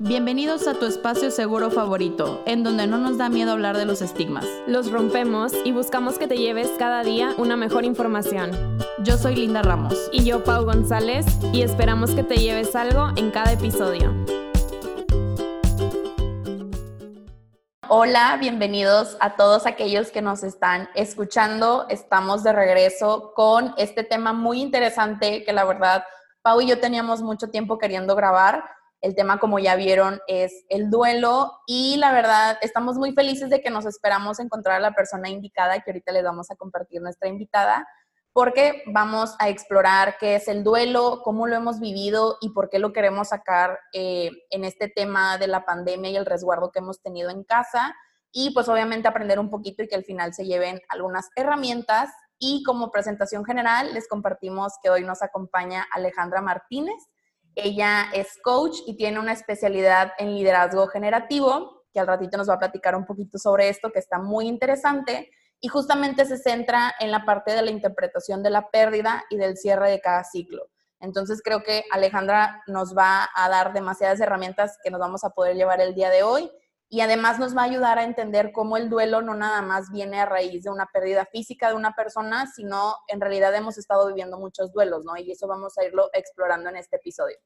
Bienvenidos a tu espacio seguro favorito, en donde no nos da miedo hablar de los estigmas. Los rompemos y buscamos que te lleves cada día una mejor información. Yo soy Linda Ramos. Y yo, Pau González, y esperamos que te lleves algo en cada episodio. Hola, bienvenidos a todos aquellos que nos están escuchando. Estamos de regreso con este tema muy interesante que la verdad Pau y yo teníamos mucho tiempo queriendo grabar el tema, como ya vieron, es el duelo y la verdad estamos muy felices de que nos esperamos encontrar a la persona indicada que ahorita les vamos a compartir nuestra invitada porque vamos a explorar qué es el duelo, cómo lo hemos vivido y por qué lo queremos sacar eh, en este tema de la pandemia y el resguardo que hemos tenido en casa y pues obviamente aprender un poquito y que al final se lleven algunas herramientas y como presentación general les compartimos que hoy nos acompaña Alejandra Martínez. Ella es coach y tiene una especialidad en liderazgo generativo, que al ratito nos va a platicar un poquito sobre esto, que está muy interesante. Y justamente se centra en la parte de la interpretación de la pérdida y del cierre de cada ciclo. Entonces creo que Alejandra nos va a dar demasiadas herramientas que nos vamos a poder llevar el día de hoy y además nos va a ayudar a entender cómo el duelo no nada más viene a raíz de una pérdida física de una persona, sino en realidad hemos estado viviendo muchos duelos, ¿no? Y eso vamos a irlo explorando en este episodio.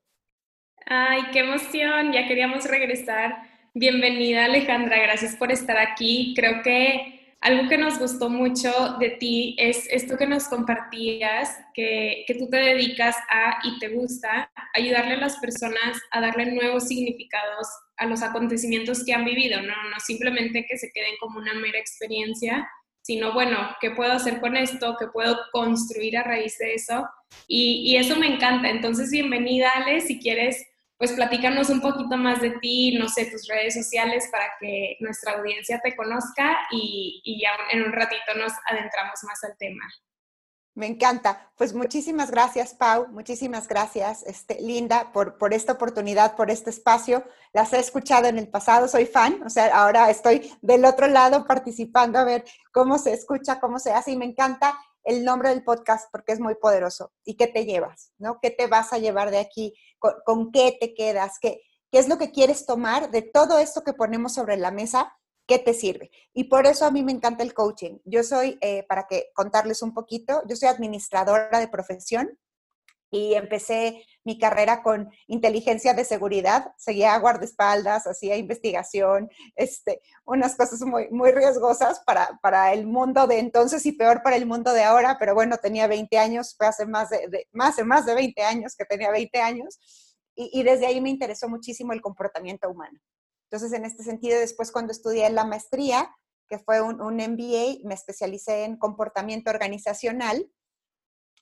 Ay, qué emoción, ya queríamos regresar. Bienvenida Alejandra, gracias por estar aquí. Creo que algo que nos gustó mucho de ti es esto que nos compartías, que, que, tú te dedicas a y te gusta ayudarle a las personas a darle nuevos significados a los acontecimientos que han vivido, ¿no? No simplemente que se queden como una mera experiencia, sino, bueno, ¿qué puedo hacer con esto? ¿Qué puedo construir a raíz de eso? Y, eso me encanta. Entonces, bienvenida, Ale, si quieres pues platícanos un poquito más de ti, no sé, tus redes sociales para que nuestra audiencia te conozca y, y ya en un ratito nos adentramos más al tema. Me encanta. Pues muchísimas gracias, Pau. Muchísimas gracias, este, Linda, por, por esta oportunidad, por este espacio. Las he escuchado en el pasado, soy fan, o sea, ahora estoy del otro lado participando a ver cómo se escucha, cómo se hace y me encanta el nombre del podcast porque es muy poderoso. ¿Y qué te llevas? ¿No? ¿Qué te vas a llevar de aquí? ¿Con, qué te quedas? ¿Qué, ¿Qué es lo que quieres tomar de todo esto que ponemos sobre la mesa? ¿Qué te sirve? Y por eso a mí me encanta el coaching. Yo soy, eh, para que contarles un poquito, yo soy administradora de profesión y empecé mi carrera con inteligencia de seguridad, seguía guardaespaldas, hacía investigación, este, unas cosas muy, muy riesgosas para, para, el mundo de entonces y peor para el mundo de ahora, pero bueno, tenía 20 años, fue hace más de, más, de más de 20 años que tenía 20 años, y, y desde ahí me interesó muchísimo el comportamiento humano. Entonces, en este sentido, después cuando estudié la maestría, que fue un, MBA, me especialicé en comportamiento organizacional,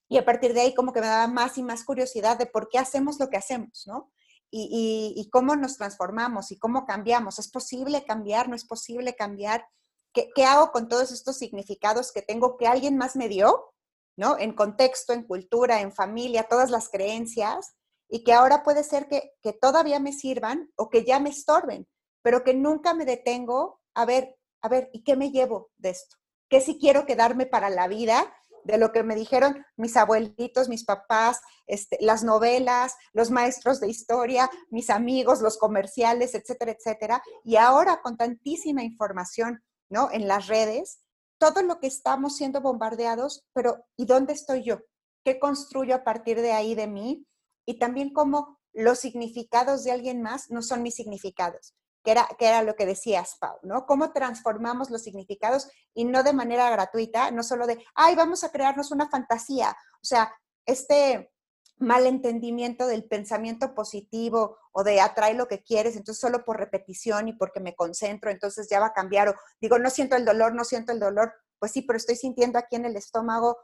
y a partir de ahí como que me daba más y más curiosidad de por qué hacemos lo que hacemos, ¿no? Y, y, cómo nos transformamos y cómo cambiamos. ¿Es posible cambiar? ¿No es posible cambiar? ¿Qué, ¿Qué, hago con todos estos significados que tengo que alguien más me dio? ¿No? En contexto, en cultura, en familia, todas las creencias, y que ahora puede ser que, que todavía me sirvan o que ya me estorben, pero que nunca me detengo a ver, a ver, ¿y qué me llevo de esto? ¿Qué si quiero quedarme para la vida? de lo que me dijeron mis abuelitos, mis papás, este, las novelas, los maestros de historia, mis amigos, los comerciales, etcétera, etcétera. Y ahora con tantísima información, ¿no? En las redes, todo lo que estamos siendo bombardeados, pero ¿y dónde estoy yo? ¿Qué construyo a partir de ahí de mí? Y también cómo los significados de alguien más no son mis significados que era, que era lo que decías, Pau, ¿no? Cómo transformamos los significados y no de manera gratuita, no solo de, ay, vamos a crearnos una fantasía. O sea, este malentendimiento del pensamiento positivo o de atrae lo que quieres, entonces solo por repetición y porque me concentro, entonces ya va a cambiar. O digo, no siento el dolor, no siento el dolor. Pues sí, pero estoy sintiendo aquí en el estómago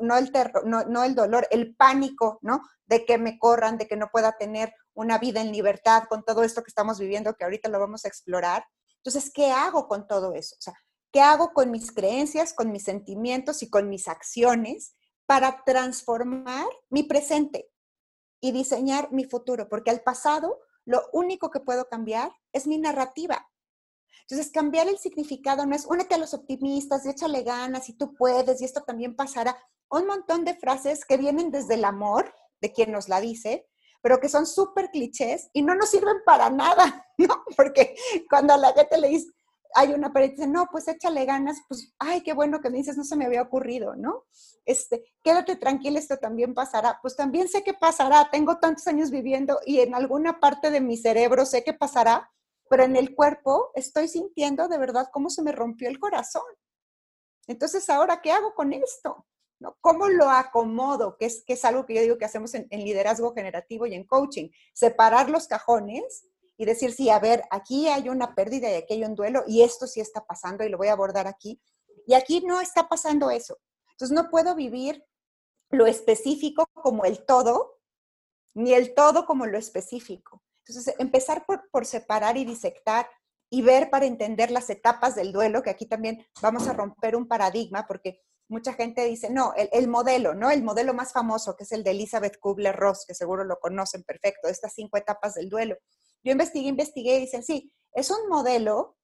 no el, terror, no, no el dolor, el pánico, ¿no? De que me corran, de que no pueda tener una vida en libertad con todo esto que estamos viviendo, que ahorita lo vamos a explorar. Entonces, ¿qué hago con todo eso? O sea, ¿qué hago con mis creencias, con mis sentimientos y con mis acciones para transformar mi presente y diseñar mi futuro? Porque al pasado, lo único que puedo cambiar es mi narrativa. Entonces, cambiar el significado no es únete a los optimistas y échale ganas y tú puedes y esto también pasará. Un montón de frases que vienen desde el amor de quien nos la dice, pero que son súper clichés y no nos sirven para nada, ¿no? Porque cuando a la gente le dice, hay una pared dice, no, pues échale ganas, pues, ay, qué bueno que me dices, no se me había ocurrido, ¿no? Este, quédate tranquila, esto también pasará. Pues también sé que pasará, tengo tantos años viviendo y en alguna parte de mi cerebro sé que pasará, pero en el cuerpo estoy sintiendo de verdad cómo se me rompió el corazón. Entonces, ¿ahora qué hago con esto? ¿No? ¿Cómo lo acomodo? Que es, que es algo que yo digo que hacemos en, en liderazgo generativo y en coaching. Separar los cajones y decir, sí, a ver, aquí hay una pérdida y aquí hay un duelo y esto sí está pasando y lo voy a abordar aquí. Y aquí no está pasando eso. Entonces no puedo vivir lo específico como el todo, ni el todo como lo específico. Entonces, empezar por, por separar y disectar y ver para entender las etapas del duelo, que aquí también vamos a romper un paradigma, porque mucha gente dice, no, el, el, modelo, ¿no? El modelo más famoso, que es el de Elizabeth Kubler-Ross, que seguro lo conocen perfecto, estas cinco etapas del duelo. Yo investigué, investigué y dicen, sí, es un modelo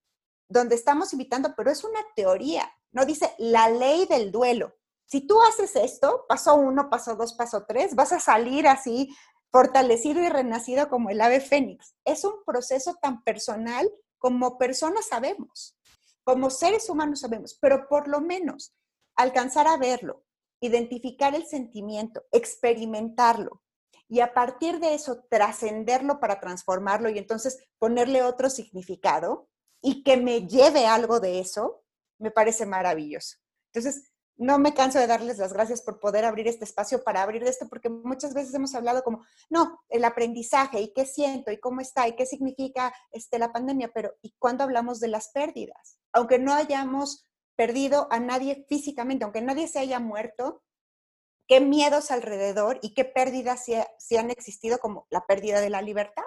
donde estamos invitando, pero es una teoría, no dice la ley del duelo. Si tú haces esto, paso uno, paso dos, paso tres, vas a salir así fortalecido y renacido como el ave fénix. Es un proceso tan personal como personas sabemos, como seres humanos sabemos, pero por lo menos alcanzar a verlo, identificar el sentimiento, experimentarlo, y a partir de eso trascenderlo para transformarlo y entonces ponerle otro significado y que me lleve algo de eso, me parece maravilloso. Entonces, no me canso de darles las gracias por poder abrir este espacio para abrir esto, porque muchas veces hemos hablado como, no, el aprendizaje y qué siento y cómo está y qué significa este, la pandemia, pero ¿y cuándo hablamos de las pérdidas? Aunque no hayamos perdido a nadie físicamente, aunque nadie se haya muerto, qué miedos alrededor y qué pérdidas se, han existido, como la pérdida de la libertad,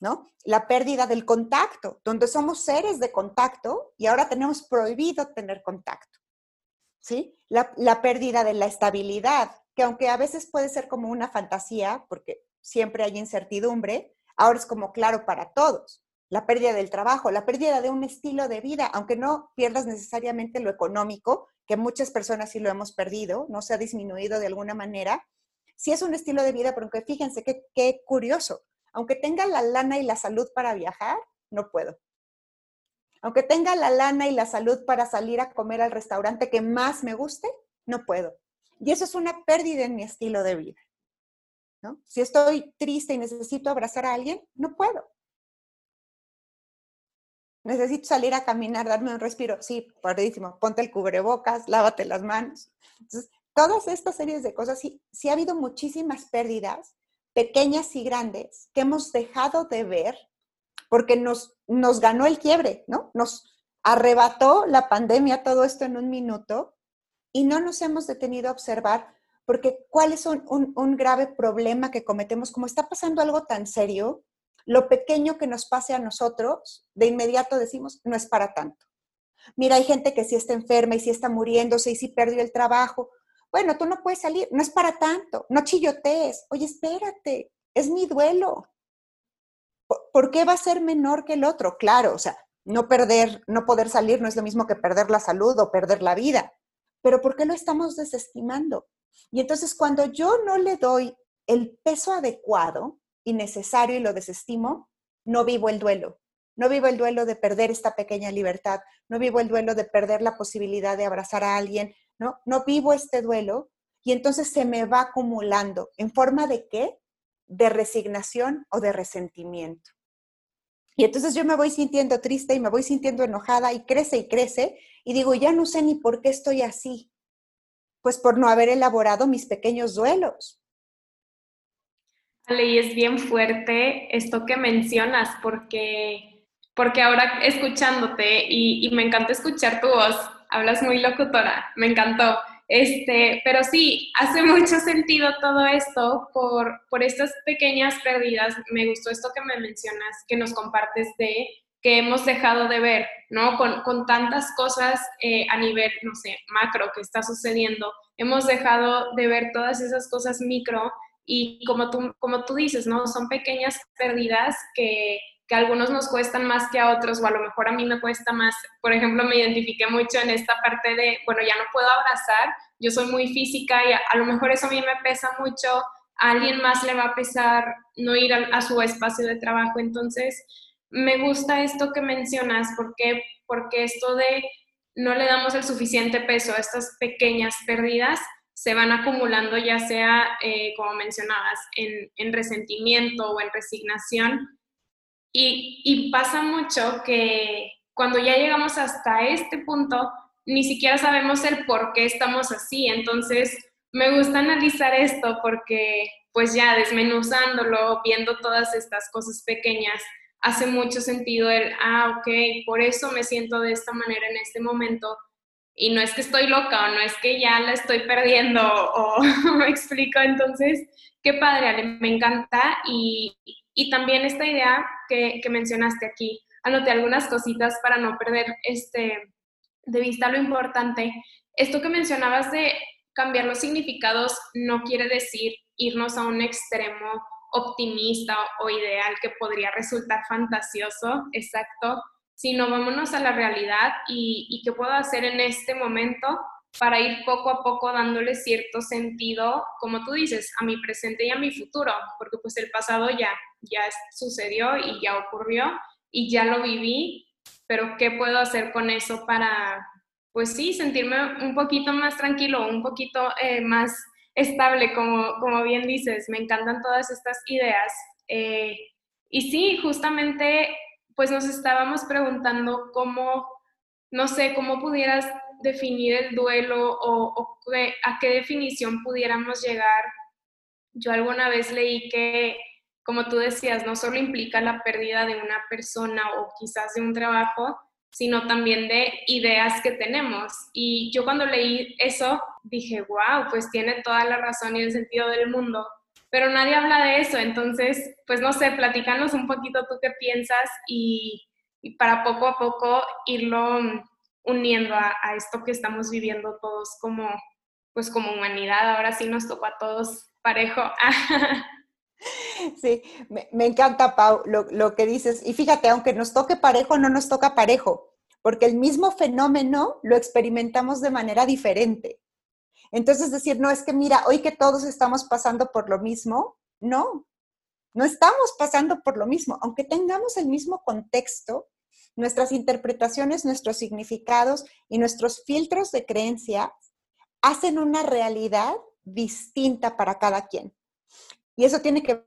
¿no? La pérdida del contacto, donde somos seres de contacto y ahora tenemos prohibido tener contacto, ¿sí? La, pérdida de la estabilidad, que aunque a veces puede ser como una fantasía, porque siempre hay incertidumbre, ahora es como claro para todos. La pérdida del trabajo, la pérdida de un estilo de vida, aunque no pierdas necesariamente lo económico, que muchas personas sí lo hemos perdido, no se ha disminuido de alguna manera. Sí es un estilo de vida, pero fíjense qué, qué curioso. Aunque tenga la lana y la salud para viajar, no puedo. Aunque tenga la lana y la salud para salir a comer al restaurante que más me guste, no puedo. Y eso es una pérdida en mi estilo de vida. ¿no? Si estoy triste y necesito abrazar a alguien, no puedo necesito salir a caminar, darme un respiro. Sí, padrísimo, ponte el cubrebocas, lávate las manos. Entonces, todas estas series de cosas, sí, sí ha habido muchísimas pérdidas, pequeñas y grandes, que hemos dejado de ver porque nos, nos ganó el quiebre, ¿no? Nos arrebató la pandemia todo esto en un minuto y no nos hemos detenido a observar porque cuál es un, un, un grave problema que cometemos, como está pasando algo tan serio, lo pequeño que nos pase a nosotros, de inmediato decimos, no es para tanto. Mira, hay gente que sí está enferma y sí está muriéndose y sí perdió el trabajo. Bueno, tú no puedes salir, no es para tanto, no chillotees. Oye, espérate, es mi duelo. ¿Por qué va a ser menor que el otro? Claro, o sea, no perder, no poder salir no es lo mismo que perder la salud o perder la vida. Pero ¿por qué lo estamos desestimando? Y entonces cuando yo no le doy el peso adecuado, innecesario y lo desestimo, no vivo el duelo. No vivo el duelo de perder esta pequeña libertad, no vivo el duelo de perder la posibilidad de abrazar a alguien, ¿no? No vivo este duelo y entonces se me va acumulando. ¿En forma de qué? De resignación o de resentimiento. Y entonces yo me voy sintiendo triste y me voy sintiendo enojada y crece y crece y digo, ya no sé ni por qué estoy así. Pues por no haber elaborado mis pequeños duelos. Y es bien fuerte esto que mencionas, porque, porque ahora escuchándote, y, y, me encanta escuchar tu voz, hablas muy locutora, me encantó. Este, pero sí, hace mucho sentido todo esto por, por estas pequeñas pérdidas. Me gustó esto que me mencionas, que nos compartes de que hemos dejado de ver, ¿no? Con, con tantas cosas eh, a nivel, no sé, macro que está sucediendo, hemos dejado de ver todas esas cosas micro y como tú, como tú dices, ¿no? Son pequeñas pérdidas que, que a algunos nos cuestan más que a otros, o a lo mejor a mí me cuesta más. Por ejemplo, me identifiqué mucho en esta parte de, bueno, ya no puedo abrazar, yo soy muy física y a, lo mejor eso a mí me pesa mucho a alguien más le va a pesar no ir a, su espacio de trabajo. Entonces, me gusta esto que mencionas, porque, porque esto de no le damos el suficiente peso a estas pequeñas pérdidas, se van acumulando ya sea, eh, como mencionabas, en, en, resentimiento o en resignación. Y, pasa mucho que cuando ya llegamos hasta este punto, ni siquiera sabemos el por qué estamos así. Entonces, me gusta analizar esto porque, pues ya desmenuzándolo, viendo todas estas cosas pequeñas, hace mucho sentido el, ah, ok, por eso me siento de esta manera en este momento. Y no es que estoy loca o no es que ya la estoy perdiendo o me explico. Entonces, qué padre, Ale, me encanta. Y, y también esta idea que, mencionaste aquí, anoté algunas cositas para no perder este, de vista lo importante. Esto que mencionabas de cambiar los significados no quiere decir irnos a un extremo optimista o ideal que podría resultar fantasioso, exacto, sino vámonos a la realidad y, qué puedo hacer en este momento para ir poco a poco dándole cierto sentido, como tú dices, a mi presente y a mi futuro, porque pues el pasado ya, ya sucedió y ya ocurrió y ya lo viví, pero ¿qué puedo hacer con eso para, pues sí, sentirme un poquito más tranquilo, un poquito eh, más estable, como, como bien dices, me encantan todas estas ideas. Eh, y sí, justamente, pues nos estábamos preguntando cómo, no sé, cómo pudieras definir el duelo o, a qué definición pudiéramos llegar. Yo alguna vez leí que, como tú decías, no solo implica la pérdida de una persona o quizás de un trabajo, sino también de ideas que tenemos. Y yo cuando leí eso dije, wow, pues tiene toda la razón y el sentido del mundo, pero nadie habla de eso, entonces, pues no sé, platícanos un poquito tú qué piensas y, para poco a poco irlo uniendo a, esto que estamos viviendo todos como, pues como humanidad, ahora sí nos tocó a todos parejo. Sí, me, encanta, Pau, lo, lo, que dices. Y fíjate, aunque nos toque parejo, no nos toca parejo, porque el mismo fenómeno lo experimentamos de manera diferente. Entonces, decir, no es que mira, hoy que todos estamos pasando por lo mismo, no, no estamos pasando por lo mismo, aunque tengamos el mismo contexto, nuestras interpretaciones, nuestros significados y nuestros filtros de creencia hacen una realidad distinta para cada quien. Y eso tiene que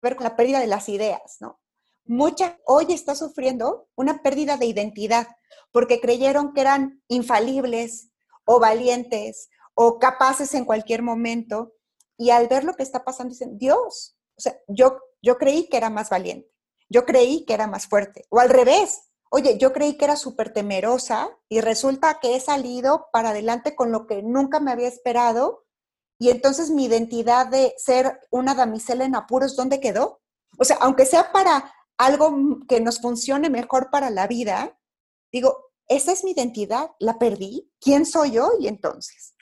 ver con la pérdida de las ideas, ¿no? Mucha hoy está sufriendo una pérdida de identidad porque creyeron que eran infalibles o valientes o capaces en cualquier momento y al ver lo que está pasando dicen, Dios, o sea, yo, yo creí que era más valiente, yo creí que era más fuerte, o al revés, oye, yo creí que era súper temerosa y resulta que he salido para adelante con lo que nunca me había esperado y entonces mi identidad de ser una damisela en apuros, ¿dónde quedó? O sea, aunque sea para algo que nos funcione mejor para la vida, digo, esa es mi identidad, la perdí, ¿quién soy yo? Y entonces,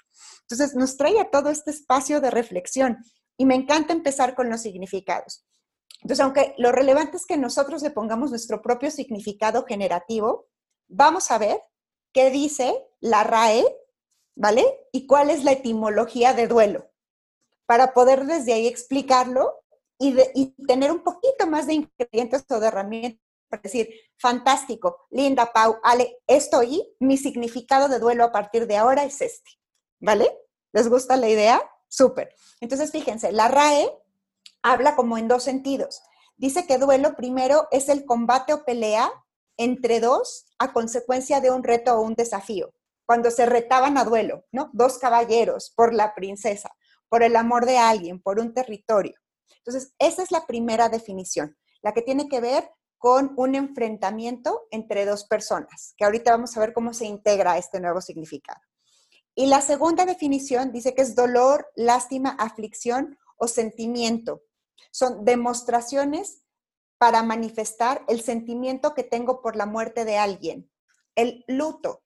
entonces nos trae a todo este espacio de reflexión y me encanta empezar con los significados. Entonces, aunque lo relevante es que nosotros le pongamos nuestro propio significado generativo, vamos a ver qué dice la RAE ¿vale? ¿Y cuál es la etimología de duelo? Para poder desde ahí explicarlo y, tener un poquito más de ingredientes o de herramientas para decir, fantástico, Linda, Pau, Ale, estoy, mi significado de duelo a partir de ahora es este, ¿vale? ¿Les gusta la idea? Súper. Entonces, fíjense, la RAE habla como en dos sentidos. Dice que duelo primero es el combate o pelea entre dos a consecuencia de un reto o un desafío cuando se retaban a duelo, ¿no? Dos caballeros por la princesa, por el amor de alguien, por un territorio. Entonces, esa es la primera definición, la que tiene que ver con un enfrentamiento entre dos personas, que ahorita vamos a ver cómo se integra este nuevo significado. Y la segunda definición dice que es dolor, lástima, aflicción o sentimiento. Son demostraciones para manifestar el sentimiento que tengo por la muerte de alguien. El luto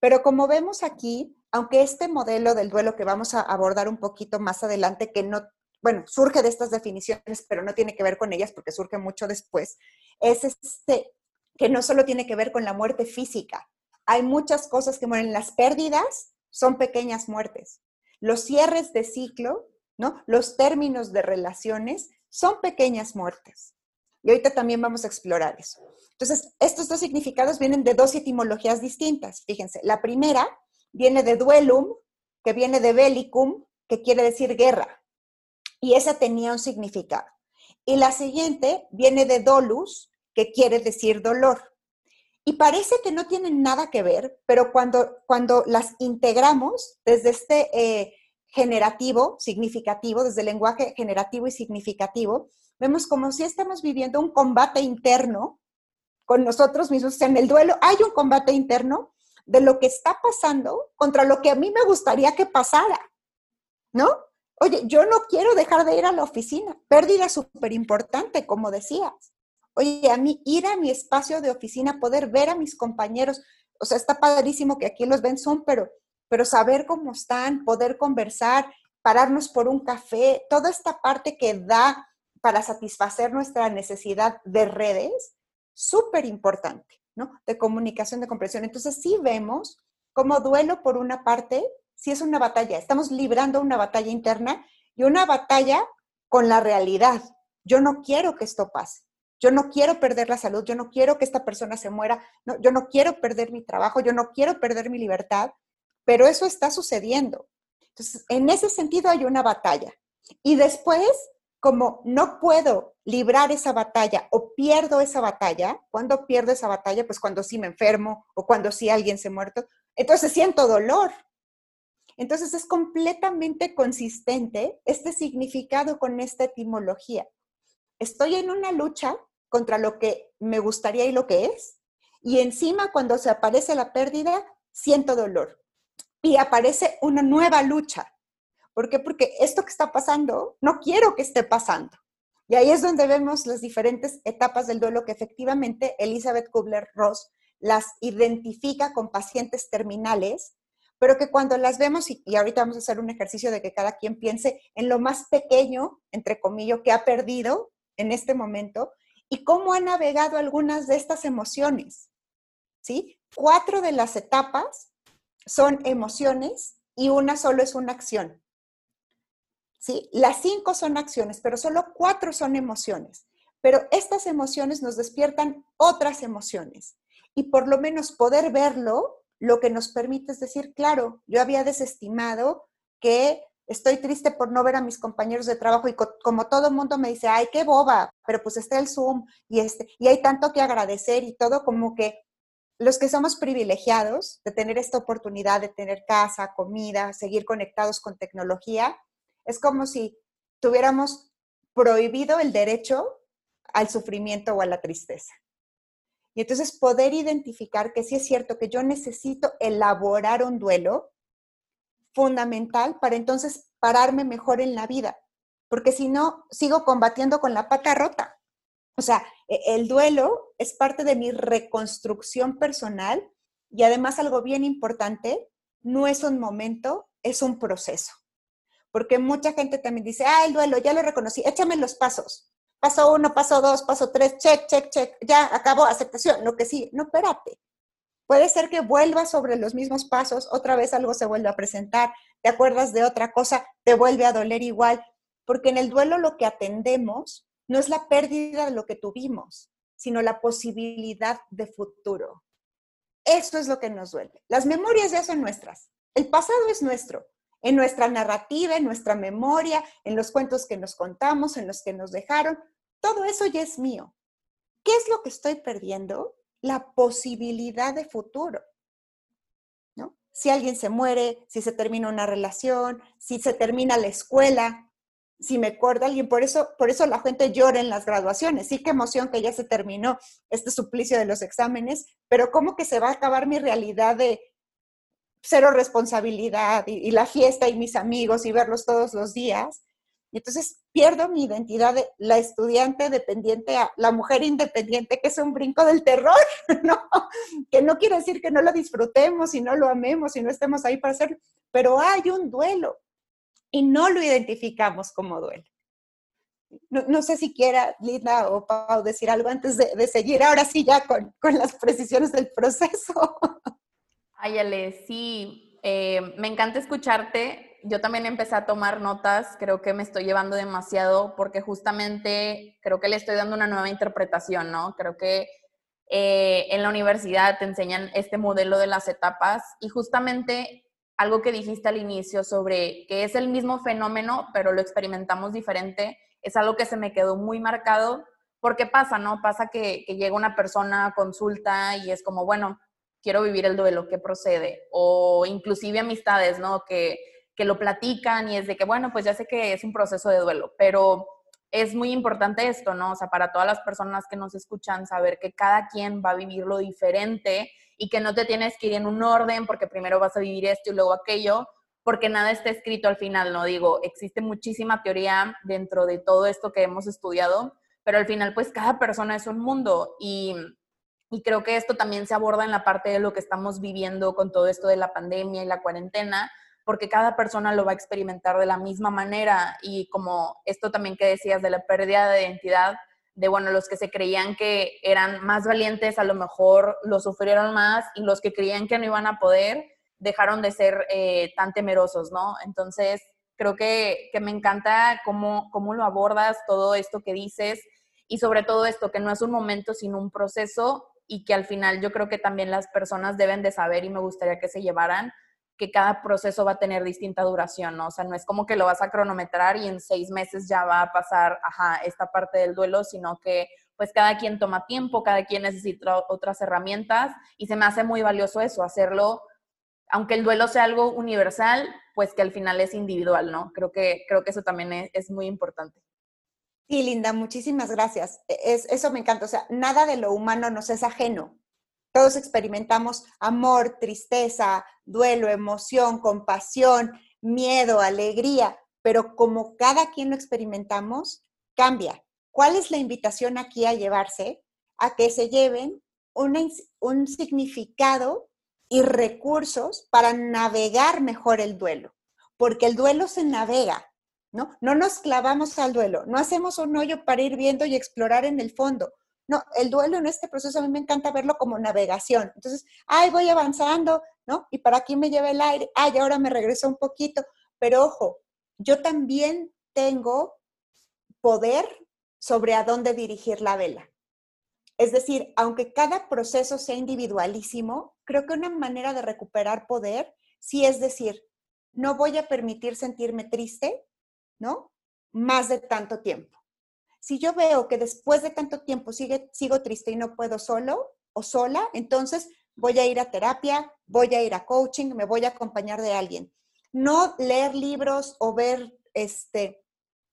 pero como vemos aquí, aunque este modelo del duelo que vamos a abordar un poquito más adelante, que no, bueno, surge de estas definiciones, pero no tiene que ver con ellas porque surge mucho después, es este, que no solo tiene que ver con la muerte física. Hay muchas cosas que mueren. Las pérdidas son pequeñas muertes. Los cierres de ciclo Los términos de relaciones son pequeñas muertes. Y ahorita también vamos a explorar eso. Entonces, estos dos significados vienen de dos etimologías distintas. Fíjense, la primera viene de duelum, que viene de bellicum, que quiere decir guerra. Y esa tenía un significado. Y la siguiente viene de dolus, que quiere decir dolor. Y parece que no tienen nada que ver, pero cuando, cuando las integramos desde este eh, generativo, significativo, desde el lenguaje generativo y significativo, vemos como si estamos viviendo un combate interno con nosotros mismos. En el duelo hay un combate interno de lo que está pasando contra lo que a mí me gustaría que pasara, ¿no? Oye, yo no quiero dejar de ir a la oficina, pérdida súper importante, como decías. Oye, a mí ir a mi espacio de oficina, poder ver a mis compañeros, o sea, está padrísimo que aquí los ven Zoom, pero, pero saber cómo están, poder conversar, pararnos por un café, toda esta parte que da para satisfacer nuestra necesidad de redes, súper importante, ¿no? De comunicación, de comprensión. Entonces, sí vemos como duelo por una parte, sí es una batalla, estamos librando una batalla interna y una batalla con la realidad. Yo no quiero que esto pase. Yo no quiero perder la salud, yo no quiero que esta persona se muera, no, yo no quiero perder mi trabajo, yo no quiero perder mi libertad, pero eso está sucediendo. Entonces, en ese sentido hay una batalla. Y después, como no puedo librar esa batalla o pierdo esa batalla, ¿cuándo pierdo esa batalla? Pues cuando sí me enfermo o cuando sí alguien se muerto, entonces siento dolor. Entonces es completamente consistente este significado con esta etimología. Estoy en una lucha contra lo que me gustaría y lo que es. Y encima, cuando se aparece la pérdida, siento dolor. Y aparece una nueva lucha. ¿Por qué? Porque esto que está pasando, no quiero que esté pasando. Y ahí es donde vemos las diferentes etapas del duelo que efectivamente Elizabeth Kubler-Ross las identifica con pacientes terminales, pero que cuando las vemos, y, y, ahorita vamos a hacer un ejercicio de que cada quien piense en lo más pequeño, entre comillas, que ha perdido en este momento, y cómo ha navegado algunas de estas emociones. ¿Sí? Cuatro de las etapas son emociones y una solo es una acción. ¿Sí? Las cinco son acciones, pero solo cuatro son emociones. Pero estas emociones nos despiertan otras emociones. Y por lo menos poder verlo, lo que nos permite es decir, claro, yo había desestimado que estoy triste por no ver a mis compañeros de trabajo y como todo el mundo me dice, ay, qué boba, pero pues está el Zoom y, este, y hay tanto que agradecer y todo como que los que somos privilegiados de tener esta oportunidad de tener casa, comida, seguir conectados con tecnología, es como si tuviéramos prohibido el derecho al sufrimiento o a la tristeza. Y entonces poder identificar que sí es cierto que yo necesito elaborar un duelo, fundamental para entonces pararme mejor en la vida, porque si no, sigo combatiendo con la pata rota. O sea, e, el duelo es parte de mi reconstrucción personal y además algo bien importante, no es un momento, es un proceso. Porque mucha gente también dice, ah, el duelo, ya lo reconocí, échame los pasos. Paso uno, paso dos, paso tres, check, check, check, ya acabó, aceptación, lo que sí. No, espérate, Puede ser que vuelvas sobre los mismos pasos, otra vez algo se vuelve a presentar, te acuerdas de otra cosa, te vuelve a doler igual, porque en el duelo lo que atendemos no es la pérdida de lo que tuvimos, sino la posibilidad de futuro. Eso es lo que nos duele. Las memorias ya son nuestras. El pasado es nuestro. En nuestra narrativa, en nuestra memoria, en los cuentos que nos contamos, en los que nos dejaron, todo eso ya es mío. ¿Qué es lo que estoy perdiendo? la posibilidad de futuro. ¿no? Si alguien se muere, si se termina una relación, si se termina la escuela, si me acuerda alguien, por eso, por eso la gente llora en las graduaciones. Sí, qué emoción que ya se terminó este suplicio de los exámenes, pero ¿cómo que se va a acabar mi realidad de cero responsabilidad y, la fiesta y mis amigos y verlos todos los días? Y entonces pierdo mi identidad de la estudiante dependiente a la mujer independiente, que es un brinco del terror, ¿no? Que no quiere decir que no lo disfrutemos y no lo amemos y no estemos ahí para hacerlo, pero hay un duelo y no lo identificamos como duelo. No, sé si quiera Linda o Pau decir algo antes de, seguir ahora sí ya con, con, las precisiones del proceso. Ay, Ale, sí, eh, me encanta escucharte yo también empecé a tomar notas, creo que me estoy llevando demasiado porque justamente creo que le estoy dando una nueva interpretación, ¿no? Creo que eh, en la universidad te enseñan este modelo de las etapas y justamente algo que dijiste al inicio sobre que es el mismo fenómeno, pero lo experimentamos diferente, es algo que se me quedó muy marcado porque pasa, ¿no? Pasa que, que llega una persona, consulta y es como, bueno, quiero vivir el duelo, ¿qué procede? O inclusive amistades, ¿no? Que, que lo platican y es de que, bueno, pues ya sé que es un proceso de duelo, pero es muy importante esto, ¿no? O sea, para todas las personas que nos escuchan, saber que cada quien va a vivir lo diferente y que no te tienes que ir en un orden porque primero vas a vivir esto y luego aquello, porque nada está escrito al final, ¿no? Digo, existe muchísima teoría dentro de todo esto que hemos estudiado, pero al final, pues cada persona es un mundo y y creo que esto también se aborda en la parte de lo que estamos viviendo con todo esto de la pandemia y la cuarentena, porque cada persona lo va a experimentar de la misma manera. Y como esto también que decías de la pérdida de identidad, de bueno, los que se creían que eran más valientes a lo mejor lo sufrieron más y los que creían que no iban a poder dejaron de ser eh, tan temerosos, ¿no? Entonces, creo que, que me encanta cómo, cómo lo abordas, todo esto que dices y sobre todo esto, que no es un momento, sino un proceso y que al final yo creo que también las personas deben de saber y me gustaría que se llevaran que cada proceso va a tener distinta duración. O sea, no es como que lo vas a cronometrar y en seis meses ya va a pasar, ajá, esta parte del duelo, sino que pues cada quien toma tiempo, cada quien necesita otras herramientas y se me hace muy valioso eso, hacerlo, aunque el duelo sea algo universal, pues que al final es individual, ¿no? Creo que, creo que eso también es, es muy importante. Sí, Linda, muchísimas gracias. E, es, eso me encanta. O sea, nada de lo humano nos es ajeno. Todos experimentamos amor, tristeza, duelo, emoción, compasión, miedo, alegría, pero como cada quien lo experimentamos, cambia. ¿Cuál es la invitación aquí a llevarse? A que se lleven un significado y recursos para navegar mejor el duelo, porque el duelo se navega, ¿no? No nos clavamos al duelo, no hacemos un hoyo para ir viendo y explorar en el fondo. No, el duelo en este proceso a mí me encanta verlo como navegación. Entonces, ay, voy avanzando, ¿no? Y para aquí me lleva el aire, ay, ahora me regreso un poquito. Pero ojo, yo también tengo poder sobre a dónde dirigir la vela. Es decir, aunque cada proceso sea individualísimo, creo que una manera de recuperar poder sí es decir, no voy a permitir sentirme triste, ¿no? Más de tanto tiempo. Si yo veo que después de tanto tiempo sigo triste y no puedo solo o sola, entonces voy a ir a terapia, voy a ir a coaching, me voy a acompañar de alguien. No leer libros o ver, este,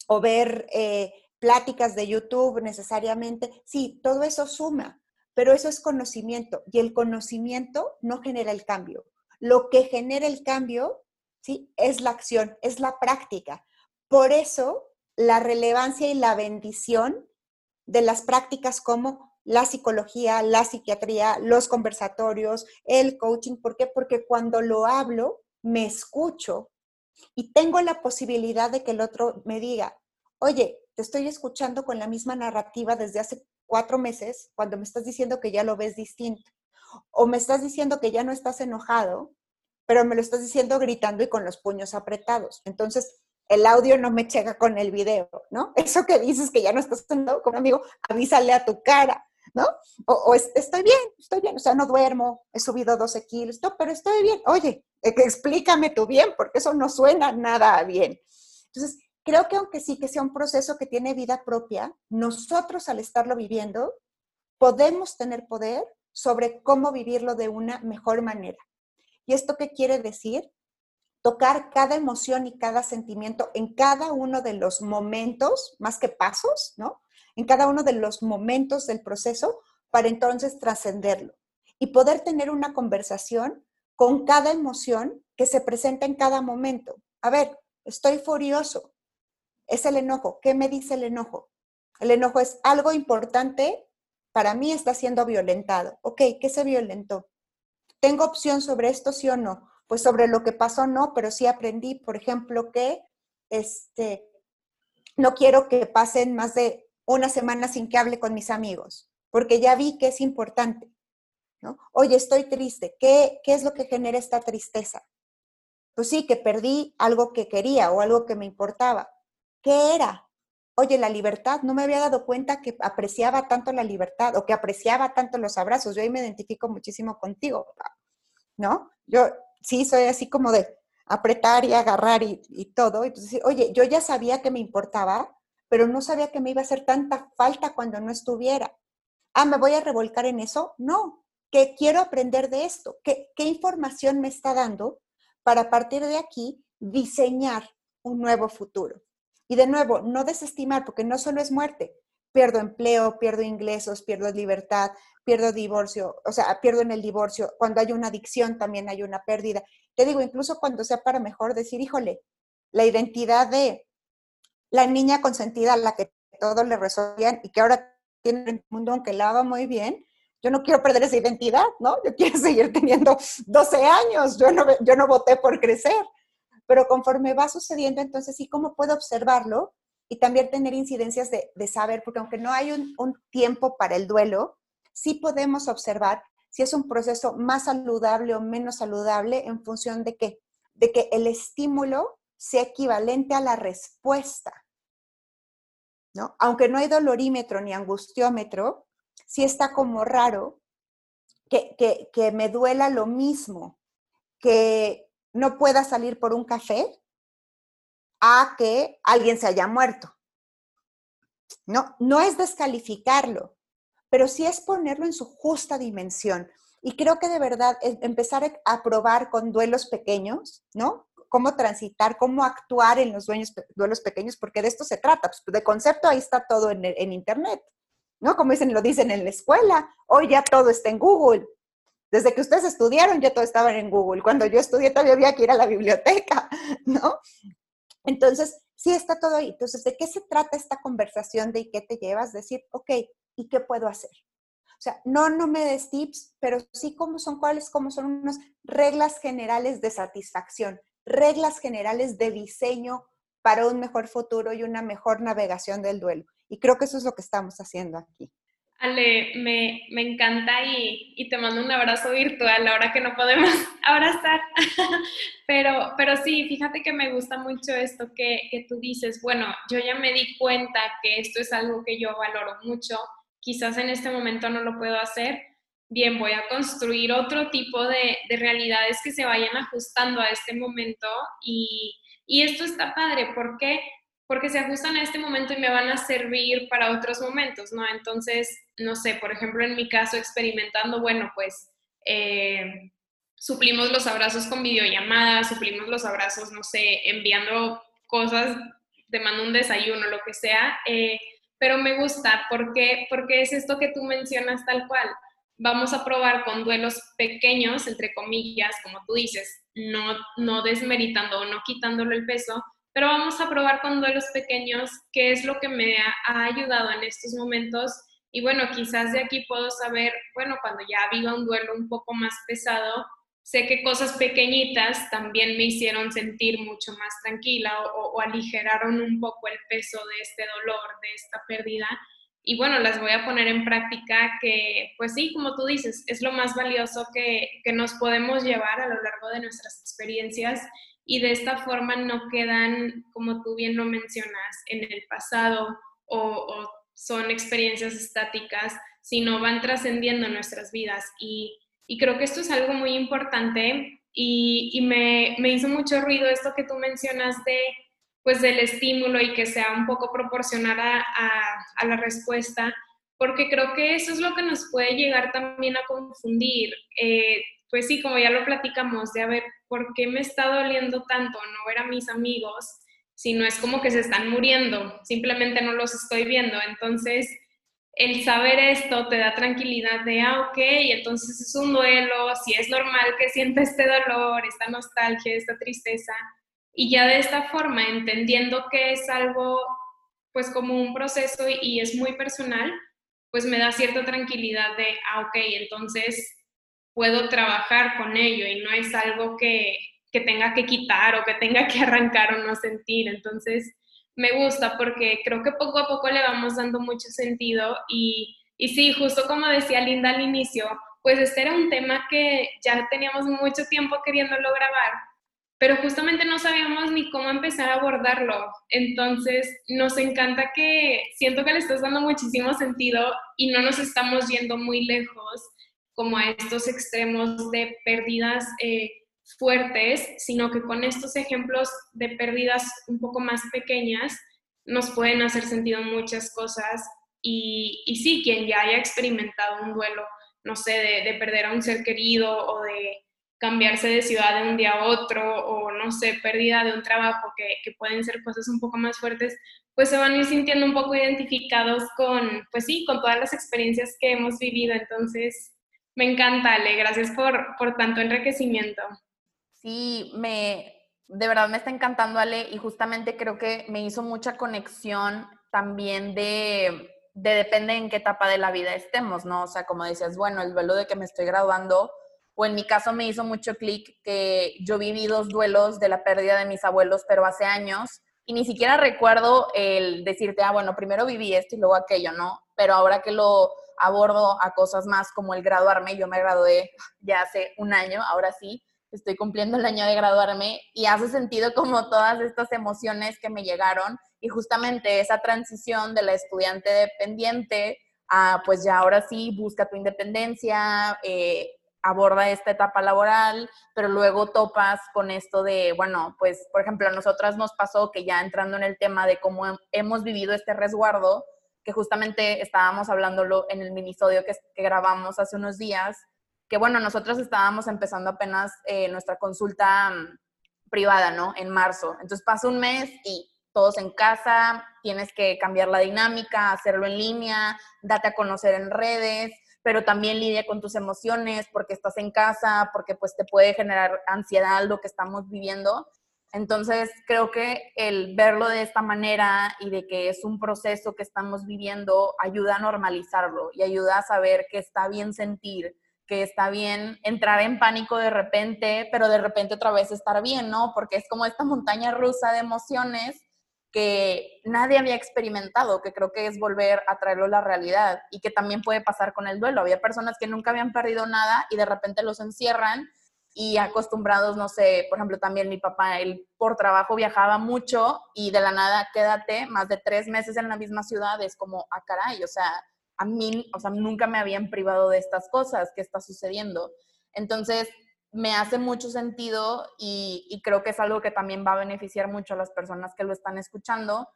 o ver eh, pláticas de YouTube necesariamente. Sí, todo eso suma, pero eso es conocimiento y el conocimiento no genera el cambio. Lo que genera el cambio, ¿sí? Es la acción, es la práctica. Por eso, la relevancia y la bendición de las prácticas como la psicología, la psiquiatría, los conversatorios, el coaching. ¿Por qué? Porque cuando lo hablo, me escucho y tengo la posibilidad de que el otro me diga, oye, te estoy escuchando con la misma narrativa desde hace cuatro meses cuando me estás diciendo que ya lo ves distinto. O me estás diciendo que ya no estás enojado, pero me lo estás diciendo gritando y con los puños apretados. Entonces, el audio no me checa con el video, ¿no? Eso que dices que ya no estás haciendo con un amigo, avísale a tu cara, ¿no? O, estoy bien, estoy bien, o sea, no duermo, he subido 12 kilos, no, pero estoy bien. Oye, eh, explícame tu bien, porque eso no suena nada bien. Entonces, creo que aunque sí que sea un proceso que tiene vida propia, nosotros al estarlo viviendo, podemos tener poder sobre cómo vivirlo de una mejor manera. ¿Y esto qué quiere decir? Tocar cada emoción y cada sentimiento en cada uno de los momentos, más que pasos, ¿no? En cada uno de los momentos del proceso para entonces trascenderlo y poder tener una conversación con cada emoción que se presenta en cada momento. A ver, estoy furioso. Es el enojo. ¿Qué me dice el enojo? El enojo es algo importante, para mí está siendo violentado. Ok, ¿qué se violentó? ¿Tengo opción sobre esto, sí o no? Pues sobre lo que pasó no, pero sí aprendí, por ejemplo, que este, no quiero que pasen más de una semana sin que hable con mis amigos, porque ya vi que es importante. ¿no? Oye, estoy triste. ¿Qué, ¿Qué es lo que genera esta tristeza? pues sí, que perdí algo que quería o algo que me importaba. ¿Qué era? Oye, la libertad, no me había dado cuenta que apreciaba tanto la libertad o que apreciaba tanto los abrazos. Yo ahí me identifico muchísimo contigo, ¿no? Yo sí soy así como de apretar y agarrar y, todo. Y pues oye, yo ya sabía que me importaba, pero no sabía que me iba a hacer tanta falta cuando no estuviera. Ah, ¿me voy a revolcar en eso? No, que quiero aprender de esto. ¿Qué, qué información me está dando para a partir de aquí diseñar un nuevo futuro? Y de nuevo, no desestimar, porque no solo es muerte. Pierdo empleo, pierdo ingresos, pierdo libertad, pierdo divorcio, o sea, pierdo en el divorcio. Cuando hay una adicción también hay una pérdida. Te digo, incluso cuando sea para mejor decir, híjole, la identidad de la niña consentida a la que todos le resolvían y que ahora tiene el mundo aunque la haga muy bien, yo no quiero perder esa identidad, ¿no? Yo quiero seguir teniendo 12 años, yo no, yo no voté por crecer pero conforme va sucediendo, entonces sí, ¿cómo puedo observarlo? Y también tener incidencias de, saber, porque aunque no hay un, un tiempo para el duelo, sí podemos observar si es un proceso más saludable o menos saludable en función de qué? De que el estímulo sea equivalente a la respuesta. ¿no? Aunque no hay dolorímetro ni angustiómetro, sí está como raro que, que, que me duela lo mismo que no pueda salir por un café a que alguien se haya muerto. No, no es descalificarlo, pero sí es ponerlo en su justa dimensión. Y creo que de verdad empezar a probar con duelos pequeños, ¿no? Cómo transitar, cómo actuar en los dueños, duelos pequeños, porque de esto se trata. Pues de concepto ahí está todo en, en Internet, ¿no? Como dicen, lo dicen en la escuela, hoy ya todo está en Google. Desde que ustedes estudiaron ya todo estaba en Google. Cuando yo estudié todavía había que ir a la biblioteca, ¿no? Entonces, sí está todo ahí. Entonces, ¿de qué se trata esta conversación de qué te llevas? Decir, ok, ¿y qué puedo hacer? O sea, no, no me des tips, pero sí cómo son, cuáles, cómo son unas reglas generales de satisfacción, reglas generales de diseño para un mejor futuro y una mejor navegación del duelo. Y creo que eso es lo que estamos haciendo aquí. Ale, me, encanta y, te mando un abrazo virtual ahora que no podemos abrazar. pero, pero sí, fíjate que me gusta mucho esto que, tú dices. Bueno, yo ya me di cuenta que esto es algo que yo valoro mucho. Quizás en este momento no lo puedo hacer. Bien, voy a construir otro tipo de, realidades que se vayan ajustando a este momento y, y esto está padre porque porque se ajustan a este momento y me van a servir para otros momentos, ¿no? Entonces, no sé, por ejemplo, en mi caso, experimentando, bueno, pues eh, suplimos los abrazos con videollamadas, suplimos los abrazos, no sé, enviando cosas, te mando un desayuno, lo que sea, eh, pero me gusta porque, porque es esto que tú mencionas tal cual. Vamos a probar con duelos pequeños, entre comillas, como tú dices, no, no desmeritando o no quitándole el peso, pero vamos a probar con duelos pequeños, qué es lo que me ha, ayudado en estos momentos. Y bueno, quizás de aquí puedo saber, bueno, cuando ya viva un duelo un poco más pesado, sé que cosas pequeñitas también me hicieron sentir mucho más tranquila o, aligeraron un poco el peso de este dolor, de esta pérdida. Y bueno, las voy a poner en práctica que, pues sí, como tú dices, es lo más valioso que, que nos podemos llevar a lo largo de nuestras experiencias y de esta forma no quedan, como tú bien lo mencionas, en el pasado o, son experiencias estáticas, sino van trascendiendo nuestras vidas. Y, creo que esto es algo muy importante y, me, hizo mucho ruido esto que tú mencionas de pues del estímulo y que sea un poco proporcional a, la respuesta, porque creo que eso es lo que nos puede llegar también a confundir. Eh, pues sí, como ya lo platicamos, de a ver, ¿por qué me está doliendo tanto no ver a mis amigos si no es como que se están muriendo? Simplemente no los estoy viendo. Entonces, el saber esto te da tranquilidad de, ah, ok, entonces es un duelo, si es normal que sienta este dolor, esta nostalgia, esta tristeza. Y ya de esta forma, entendiendo que es algo, pues como un proceso y es muy personal, pues me da cierta tranquilidad de, ah, ok, entonces puedo trabajar con ello y no es algo que, que tenga que quitar o que tenga que arrancar o no sentir. Entonces, me gusta porque creo que poco a poco le vamos dando mucho sentido y, y sí, justo como decía Linda al inicio, pues este era un tema que ya teníamos mucho tiempo queriéndolo grabar, pero justamente no sabíamos ni cómo empezar a abordarlo. Entonces, nos encanta que siento que le estás dando muchísimo sentido y no nos estamos yendo muy lejos como a estos extremos de pérdidas eh, fuertes, sino que con estos ejemplos de pérdidas un poco más pequeñas nos pueden hacer sentido muchas cosas y, y sí, quien ya haya experimentado un duelo, no sé, de, de perder a un ser querido o de cambiarse de ciudad de un día a otro o no sé, pérdida de un trabajo, que, que, pueden ser cosas un poco más fuertes, pues se van a ir sintiendo un poco identificados con, pues sí, con todas las experiencias que hemos vivido. Entonces, me encanta, Ale, gracias por, por tanto enriquecimiento. Sí, me, de verdad me está encantando, Ale, y justamente creo que me hizo mucha conexión también de, de depende en qué etapa de la vida estemos, ¿no? O sea, como decías, bueno, el duelo de que me estoy graduando, o en mi caso me hizo mucho clic que yo viví dos duelos de la pérdida de mis abuelos, pero hace años, y ni siquiera recuerdo el decirte, ah, bueno, primero viví esto y luego aquello, ¿no? Pero ahora que lo abordo a cosas más como el graduarme, yo me gradué ya hace un año, ahora sí, estoy cumpliendo el año de graduarme y hace sentido como todas estas emociones que me llegaron y justamente esa transición de la estudiante dependiente a pues ya ahora sí busca tu independencia, eh, aborda esta etapa laboral, pero luego topas con esto de, bueno, pues, por ejemplo, a nosotras nos pasó que ya entrando en el tema de cómo hemos vivido este resguardo, que justamente estábamos hablándolo en el minisodio que, grabamos hace unos días, que bueno, nosotros estábamos empezando apenas eh, nuestra consulta mm, privada, ¿no? En marzo. Entonces pasa un mes y todos en casa, tienes que cambiar la dinámica, hacerlo en línea, date a conocer en redes, pero también lidia con tus emociones porque estás en casa, porque pues te puede generar ansiedad lo que estamos viviendo. Entonces, creo que el verlo de esta manera y de que es un proceso que estamos viviendo ayuda a normalizarlo y ayuda a saber que está bien sentir, que está bien entrar en pánico de repente, pero de repente otra vez estar bien, ¿no? Porque es como esta montaña rusa de emociones que nadie había experimentado, que creo que es volver a traerlo a la realidad y que también puede pasar con el duelo. Había personas que nunca habían perdido nada y de repente los encierran y acostumbrados, no sé, por ejemplo, también mi papá, él por trabajo viajaba mucho y de la nada quédate más de tres meses en la misma ciudad, es como, ah, caray, o sea, a mí, o sea, nunca me habían privado de estas cosas, ¿qué está sucediendo? Entonces, me hace mucho sentido y, creo que es algo que también va a beneficiar mucho a las personas que lo están escuchando,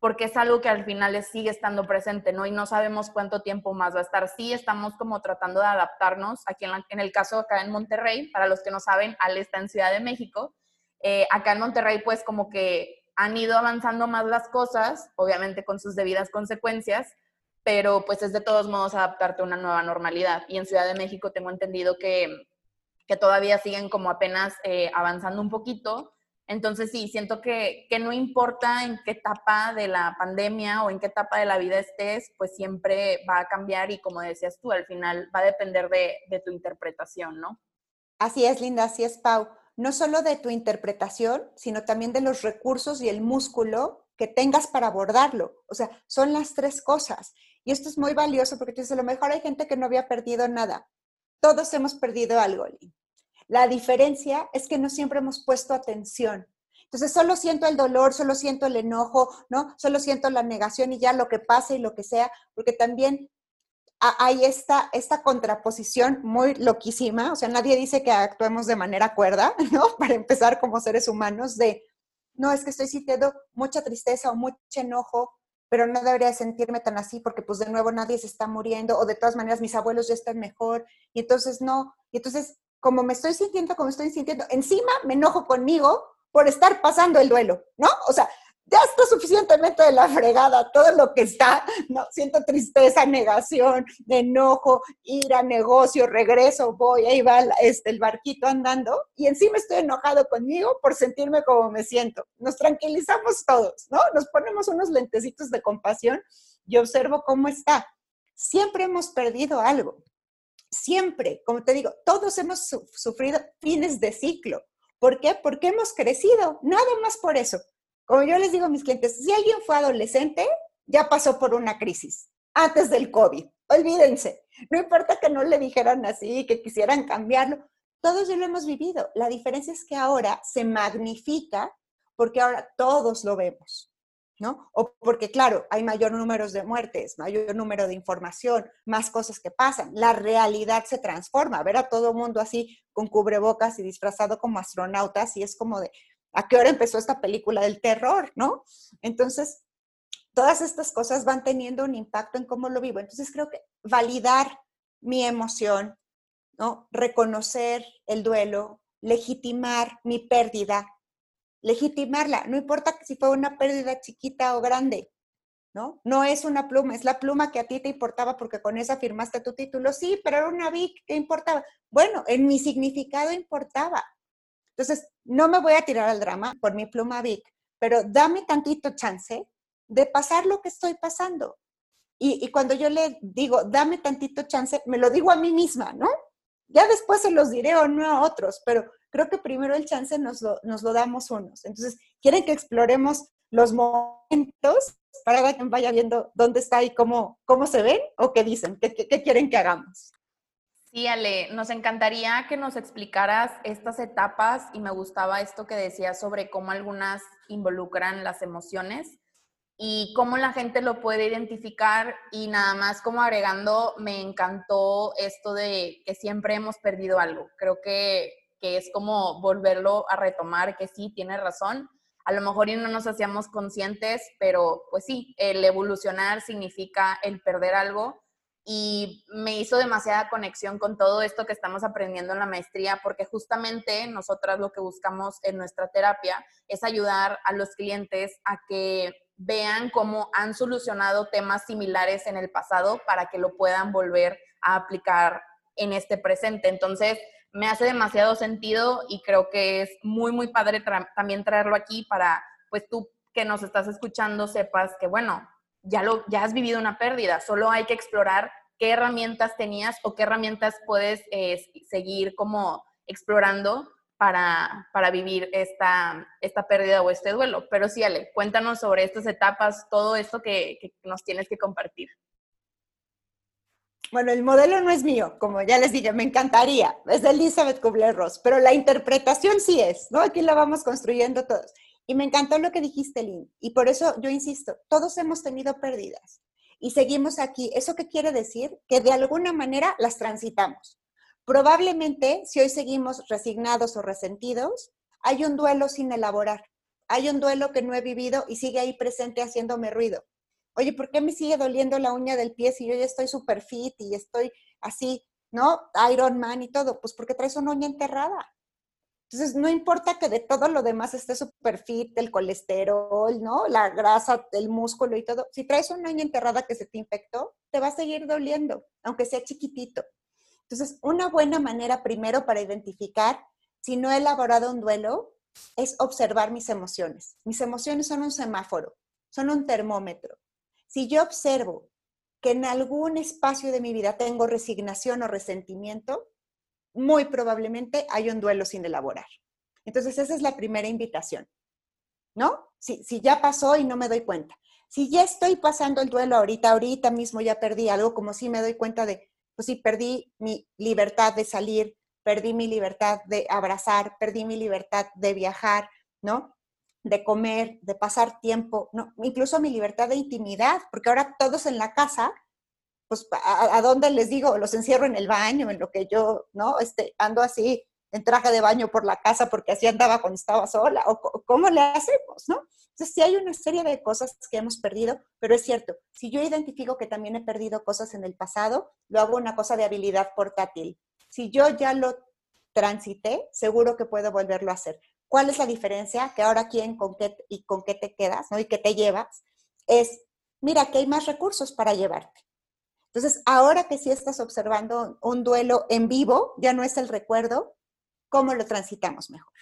porque es algo que al final sigue estando presente, ¿no? Y no sabemos cuánto tiempo más va a estar. Sí, estamos como tratando de adaptarnos. Aquí en, el caso acá en Monterrey, para los que no saben, Ale está en Ciudad de México. Eh, acá en Monterrey, pues como que han ido avanzando más las cosas, obviamente con sus debidas consecuencias, pero pues es de todos modos adaptarte a una nueva normalidad. Y en Ciudad de México tengo entendido que que todavía siguen como apenas eh, avanzando un poquito. Entonces sí, siento que, que, no importa en qué etapa de la pandemia o en qué etapa de la vida estés, pues siempre va a cambiar y como decías tú, al final va a depender de, de tu interpretación, ¿no? Así es, Linda, así es, Pau. No solo de tu interpretación, sino también de los recursos y el músculo que tengas para abordarlo. O sea, son las tres cosas. Y esto es muy valioso porque tú dices, a lo mejor hay gente que no había perdido nada. Todos hemos perdido algo, Linda. La diferencia es que no siempre hemos puesto atención. Entonces, solo siento el dolor, solo siento el enojo, ¿no? Solo siento la negación y ya lo que pase y lo que sea, porque también hay esta, esta contraposición muy loquísima, o sea, nadie dice que actuemos de manera cuerda, ¿no? Para empezar como seres humanos, de, no, es que estoy sintiendo mucha tristeza o mucho enojo, pero no debería sentirme tan así porque pues de nuevo nadie se está muriendo o de todas maneras mis abuelos ya están mejor y entonces no, y entonces como me estoy sintiendo, como estoy sintiendo, encima me enojo conmigo por estar pasando el duelo, ¿no? O sea, ya está suficientemente de la fregada todo lo que está, ¿no? Siento tristeza, negación, enojo, ira, negocio, regreso, voy, ahí va este, el barquito andando y encima estoy enojado conmigo por sentirme como me siento. Nos tranquilizamos todos, ¿no? Nos ponemos unos lentecitos de compasión y observo cómo está. Siempre hemos perdido algo siempre, como te digo, todos hemos sufrido fines de ciclo. ¿Por qué? Porque hemos crecido, nada más por eso. Como yo les digo a mis clientes, si alguien fue adolescente, ya pasó por una crisis antes del COVID. Olvídense, no importa que no le dijeran así, que quisieran cambiarlo, todos ya lo hemos vivido. La diferencia es que ahora se magnifica porque ahora todos lo vemos, ¿no? O porque, claro, hay mayor número de muertes, mayor número de información, más cosas que pasan. La realidad se transforma. Ver a todo mundo así con cubrebocas y disfrazado como astronautas y es como de, ¿a qué hora empezó esta película del terror, no? Entonces, todas estas cosas van teniendo un impacto en cómo lo vivo. Entonces, creo que validar mi emoción, ¿no? Reconocer el duelo, legitimar mi pérdida, legitimarla, no importa si fue una pérdida chiquita o grande, ¿no? No es una pluma, es la pluma que a ti te importaba porque con esa firmaste tu título, sí, pero era una Vic que importaba. Bueno, en mi significado importaba. Entonces, no me voy a tirar al drama por mi pluma Vic, pero dame tantito chance de pasar lo que estoy pasando. Y, y, cuando yo le digo, dame tantito chance, me lo digo a mí misma, ¿no? Ya después se los diré o no a otros, pero creo que primero el chance nos lo, nos lo damos unos. Entonces, ¿quieren que exploremos los momentos para que vaya viendo dónde está y cómo, cómo se ven o qué dicen? ¿Qué, qué, quieren que hagamos? Sí, Ale, nos encantaría que nos explicaras estas etapas y me gustaba esto que decías sobre cómo algunas involucran las emociones y cómo la gente lo puede identificar y nada más como agregando, me encantó esto de que siempre hemos perdido algo. Creo que, que es como volverlo a retomar, que sí, tiene razón. A lo mejor y no nos hacíamos conscientes, pero pues sí, el evolucionar significa el perder algo y me hizo demasiada conexión con todo esto que estamos aprendiendo en la maestría, porque justamente nosotras lo que buscamos en nuestra terapia es ayudar a los clientes a que vean cómo han solucionado temas similares en el pasado para que lo puedan volver a aplicar en este presente. Entonces, me hace demasiado sentido y creo que es muy, muy padre también traerlo aquí para, pues tú que nos estás escuchando, sepas que, bueno, ya, lo, ya has vivido una pérdida, solo hay que explorar qué herramientas tenías o qué herramientas puedes eh, seguir como explorando para, para vivir esta, esta pérdida o este duelo. Pero sí, Ale, cuéntanos sobre estas etapas, todo esto que, nos tienes que compartir. Bueno, el modelo no es mío, como ya les dije, me encantaría, es de Elizabeth Kubler-Ross, pero la interpretación sí es, ¿no? Aquí la vamos construyendo todos. Y me encantó lo que dijiste, Lynn, y por eso yo insisto, todos hemos tenido pérdidas y seguimos aquí. ¿Eso qué quiere decir? Que de alguna manera las transitamos. Probablemente, si hoy seguimos resignados o resentidos, hay un duelo sin elaborar. Hay un duelo que no he vivido y sigue ahí presente haciéndome ruido. Oye, ¿por qué me sigue doliendo la uña del pie si yo ya estoy súper fit y estoy así, ¿no? Iron Man y todo. Pues porque traes una uña enterrada. Entonces, no importa que de todo lo demás esté súper fit, el colesterol, ¿no? La grasa, el músculo y todo. Si traes una uña enterrada que se te infectó, te va a seguir doliendo, aunque sea chiquitito. Entonces, una buena manera primero para identificar si no he elaborado un duelo es observar mis emociones. Mis emociones son un semáforo, son un termómetro. Si yo observo que en algún espacio de mi vida tengo resignación o resentimiento, muy probablemente hay un duelo sin elaborar. Entonces, esa es la primera invitación, ¿no? Si, si ya pasó y no me doy cuenta. Si ya estoy pasando el duelo ahorita, ahorita mismo ya perdí algo, como si me doy cuenta de, pues sí, perdí mi libertad de salir, perdí mi libertad de abrazar, perdí mi libertad de viajar, ¿no? De comer, de pasar tiempo, ¿no? Incluso mi libertad de intimidad, porque ahora todos en la casa, pues, ¿a, dónde les digo? Los encierro en el baño, en lo que yo, ¿no? Este, ando así en traje de baño por la casa porque así andaba cuando estaba sola, o cómo le hacemos, ¿no? Entonces, sí hay una serie de cosas que hemos perdido, pero es cierto, si yo identifico que también he perdido cosas en el pasado, lo hago una cosa de habilidad portátil. Si yo ya lo transité, seguro que puedo volverlo a hacer. ¿Cuál es la diferencia? Que ahora quién con qué y con qué te quedas, ¿no? Y qué te llevas, es, mira, que hay más recursos para llevarte. Entonces, ahora que sí estás observando un duelo en vivo, ya no es el recuerdo, ¿cómo lo transitamos mejor?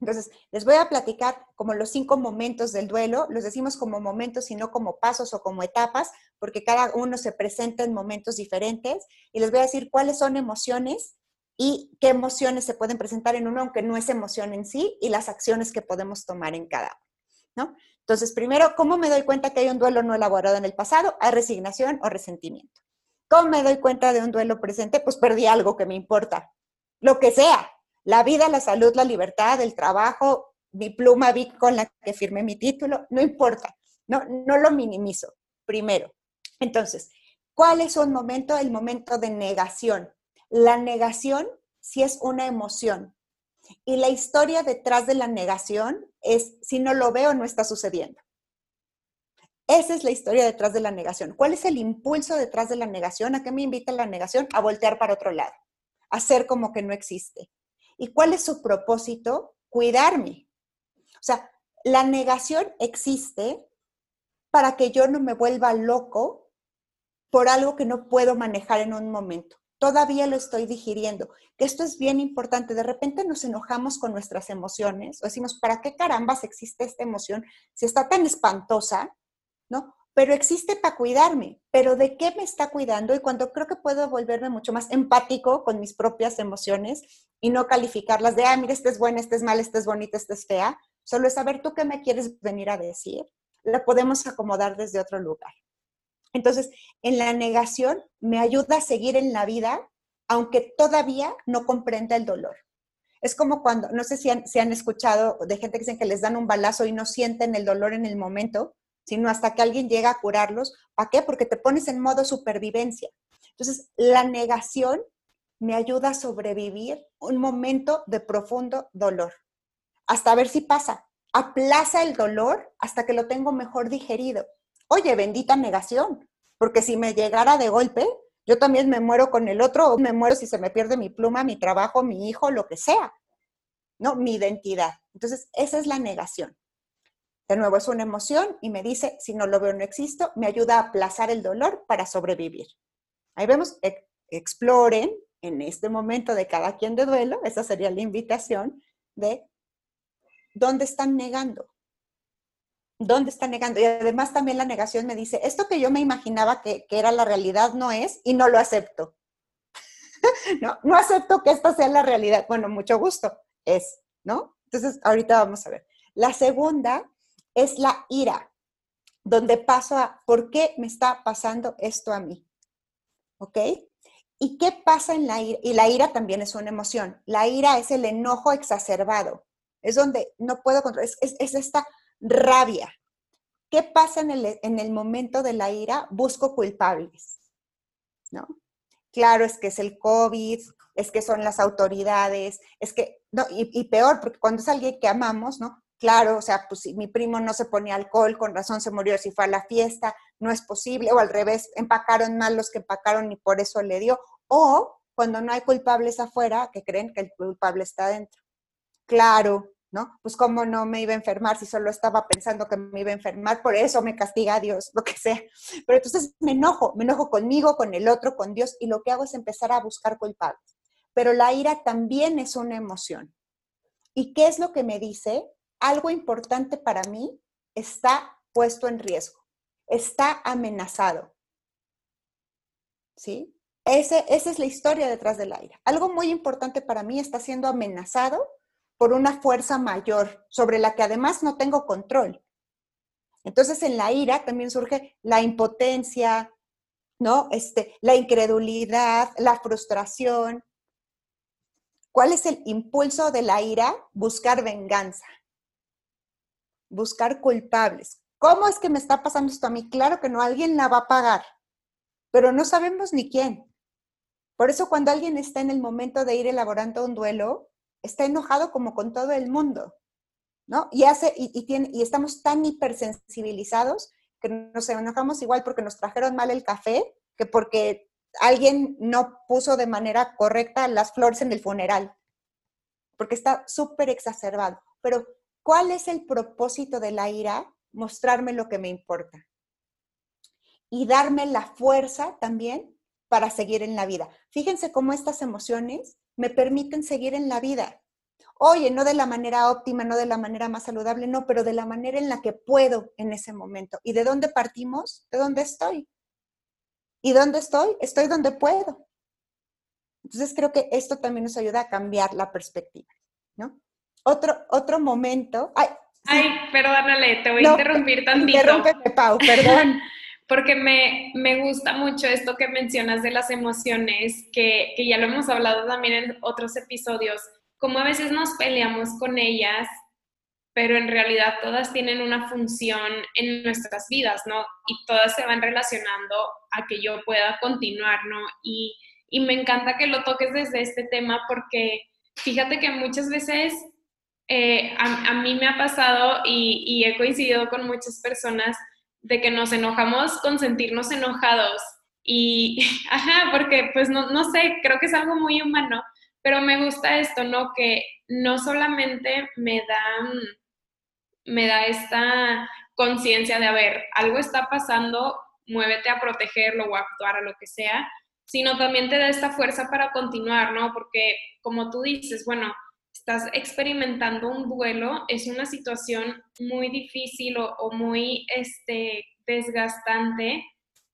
Entonces, les voy a platicar como los cinco momentos del duelo. Los decimos como momentos y no como pasos o como etapas, porque cada uno se presenta en momentos diferentes. Y les voy a decir cuáles son emociones y qué emociones se pueden presentar en uno, aunque no es emoción en sí, y las acciones que podemos tomar en cada uno. ¿no? Entonces, primero, ¿cómo me doy cuenta que hay un duelo no elaborado en el pasado? Hay resignación o resentimiento. ¿Cómo me doy cuenta de un duelo presente? Pues perdí algo que me importa, lo que sea, la vida, la salud, la libertad, el trabajo, mi pluma Vic con la que firmé mi título, no importa, no, no lo minimizo, primero. Entonces, ¿cuál es un momento? El momento de negación. La negación si es una emoción. Y la historia detrás de la negación es, si no lo veo, no está sucediendo. Esa es la historia detrás de la negación. ¿Cuál es el impulso detrás de la negación? ¿A qué me invita la negación? A voltear para otro lado, a hacer como que no existe. ¿Y cuál es su propósito? Cuidarme. O sea, la negación existe para que yo no me vuelva loco por algo que no puedo manejar en un momento. Todavía lo estoy digiriendo. Que esto es bien importante. De repente nos enojamos con nuestras emociones o decimos, ¿para qué carambas existe esta emoción si está tan espantosa? ¿no? Pero existe para cuidarme. ¿Pero de qué me está cuidando? Y cuando creo que puedo volverme mucho más empático con mis propias emociones y no calificarlas de, ah, mira, esta es buena, esta es mala, esta es bonita, esta es fea. Solo es saber tú qué me quieres venir a decir. La podemos acomodar desde otro lugar. Entonces, en la negación me ayuda a seguir en la vida, aunque todavía no comprenda el dolor. Es como cuando, no sé si han, si han escuchado de gente que dicen que les dan un balazo y no sienten el dolor en el momento, sino hasta que alguien llega a curarlos. ¿Para qué? Porque te pones en modo supervivencia. Entonces, la negación me ayuda a sobrevivir un momento de profundo dolor, hasta ver si pasa. Aplaza el dolor hasta que lo tengo mejor digerido. Oye, bendita negación, porque si me llegara de golpe, yo también me muero con el otro, o me muero si se me pierde mi pluma, mi trabajo, mi hijo, lo que sea, ¿no? Mi identidad. Entonces, esa es la negación. De nuevo, es una emoción y me dice, si no lo veo, no existo, me ayuda a aplazar el dolor para sobrevivir. Ahí vemos, exploren en este momento de cada quien de duelo, esa sería la invitación de dónde están negando. ¿Dónde están negando? Y además también la negación me dice, esto que yo me imaginaba que, que era la realidad no es y no lo acepto. no, no acepto que esta sea la realidad. Bueno, mucho gusto, es, ¿no? Entonces, ahorita vamos a ver. La segunda es la ira, donde paso a, ¿por qué me está pasando esto a mí? ¿Ok? ¿Y qué pasa en la ira? Y la ira también es una emoción. La ira es el enojo exacerbado. Es donde no puedo controlar, es, esta rabia. ¿Qué pasa en el, en el momento de la ira? Busco culpables. ¿No? Claro, es que es el COVID, es que son las autoridades, es que, no, y, y, peor, porque cuando es alguien que amamos, ¿no? Claro, o sea, pues si mi primo no se ponía alcohol, con razón se murió si fue a la fiesta, no es posible, o al revés, empacaron mal los que empacaron y por eso le dio, o cuando no hay culpables afuera, que creen que el culpable está dentro. Claro, ¿no? Pues cómo no me iba a enfermar si solo estaba pensando que me iba a enfermar, por eso me castiga Dios, lo que sea. Pero entonces me enojo, me enojo conmigo, con el otro, con Dios, y lo que hago es empezar a buscar culpables. Pero la ira también es una emoción. ¿Y qué es lo que me dice? Algo importante para mí está puesto en riesgo, está amenazado. ¿Sí? Ese, esa es la historia detrás del aire. Algo muy importante para mí está siendo amenazado por una fuerza mayor sobre la que además no tengo control. Entonces en la ira también surge la impotencia, ¿no? Este, la incredulidad, la frustración. ¿Cuál es el impulso de la ira? Buscar venganza buscar culpables. ¿Cómo es que me está pasando esto a mí? Claro que no, alguien la va a pagar, pero no sabemos ni quién. Por eso cuando alguien está en el momento de ir elaborando un duelo, está enojado como con todo el mundo, ¿no? Y, hace, y, tiene, y estamos tan hipersensibilizados que nos enojamos igual porque nos trajeron mal el café que porque alguien no puso de manera correcta las flores en el funeral, porque está súper exacerbado. Pero ¿Cuál es el propósito de la ira? Mostrarme lo que me importa. Y darme la fuerza también para seguir en la vida. Fíjense cómo estas emociones me permiten seguir en la vida. Oye, no de la manera óptima, no de la manera más saludable, no, pero de la manera en la que puedo en ese momento. ¿Y de dónde partimos? De dónde estoy. ¿Y dónde estoy? Estoy donde puedo. Entonces creo que esto también nos ayuda a cambiar la perspectiva, ¿no? Otro, otro momento. Ay, Ay, perdónale, te voy a interrumpir tantito. Interrúmpeme, Pau, perdón. porque me, me, gusta mucho esto que mencionas de las emociones, que, que ya lo hemos hablado también en otros episodios, como a veces nos peleamos con ellas, pero en realidad todas tienen una función en nuestras vidas, ¿no? Y todas se van relacionando a que yo pueda continuar, ¿no? Y, y me encanta que lo toques desde este tema porque fíjate que muchas veces eh, a, mí me ha pasado y, he coincidido con muchas personas de que nos enojamos con sentirnos enojados. Y, porque pues no, no sé, creo que es algo muy humano, pero me gusta esto, ¿no? Que no solamente me da, me da esta conciencia de, a ver, algo está pasando, muévete a protegerlo o a actuar a lo que sea, sino también te da esta fuerza para continuar, ¿no? Porque como tú dices, bueno, estás experimentando un duelo, es una situación muy difícil o, muy este, desgastante.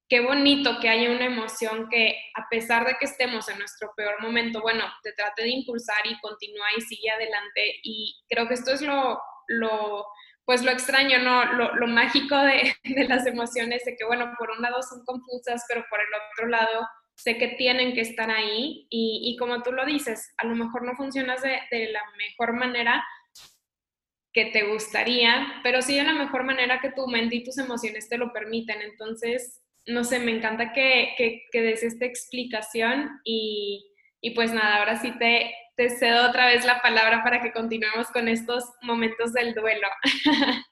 Qué bonito que haya una emoción que a pesar de que estemos en nuestro peor momento, bueno, te trate de impulsar y continúa y sigue adelante. Y creo que esto es lo, lo pues lo extraño, ¿no? Lo, lo mágico de, de las emociones, de que, bueno, por un lado son confusas, pero por el otro lado sé que tienen que estar ahí y, y como tú lo dices, a lo mejor no funcionas de, de, la mejor manera que te gustaría, pero sí de la mejor manera que tu mente y tus emociones te lo permiten. Entonces, no sé, me encanta que, que, que des esta explicación y, y, pues nada, ahora sí te, te cedo otra vez la palabra para que continuemos con estos momentos del duelo.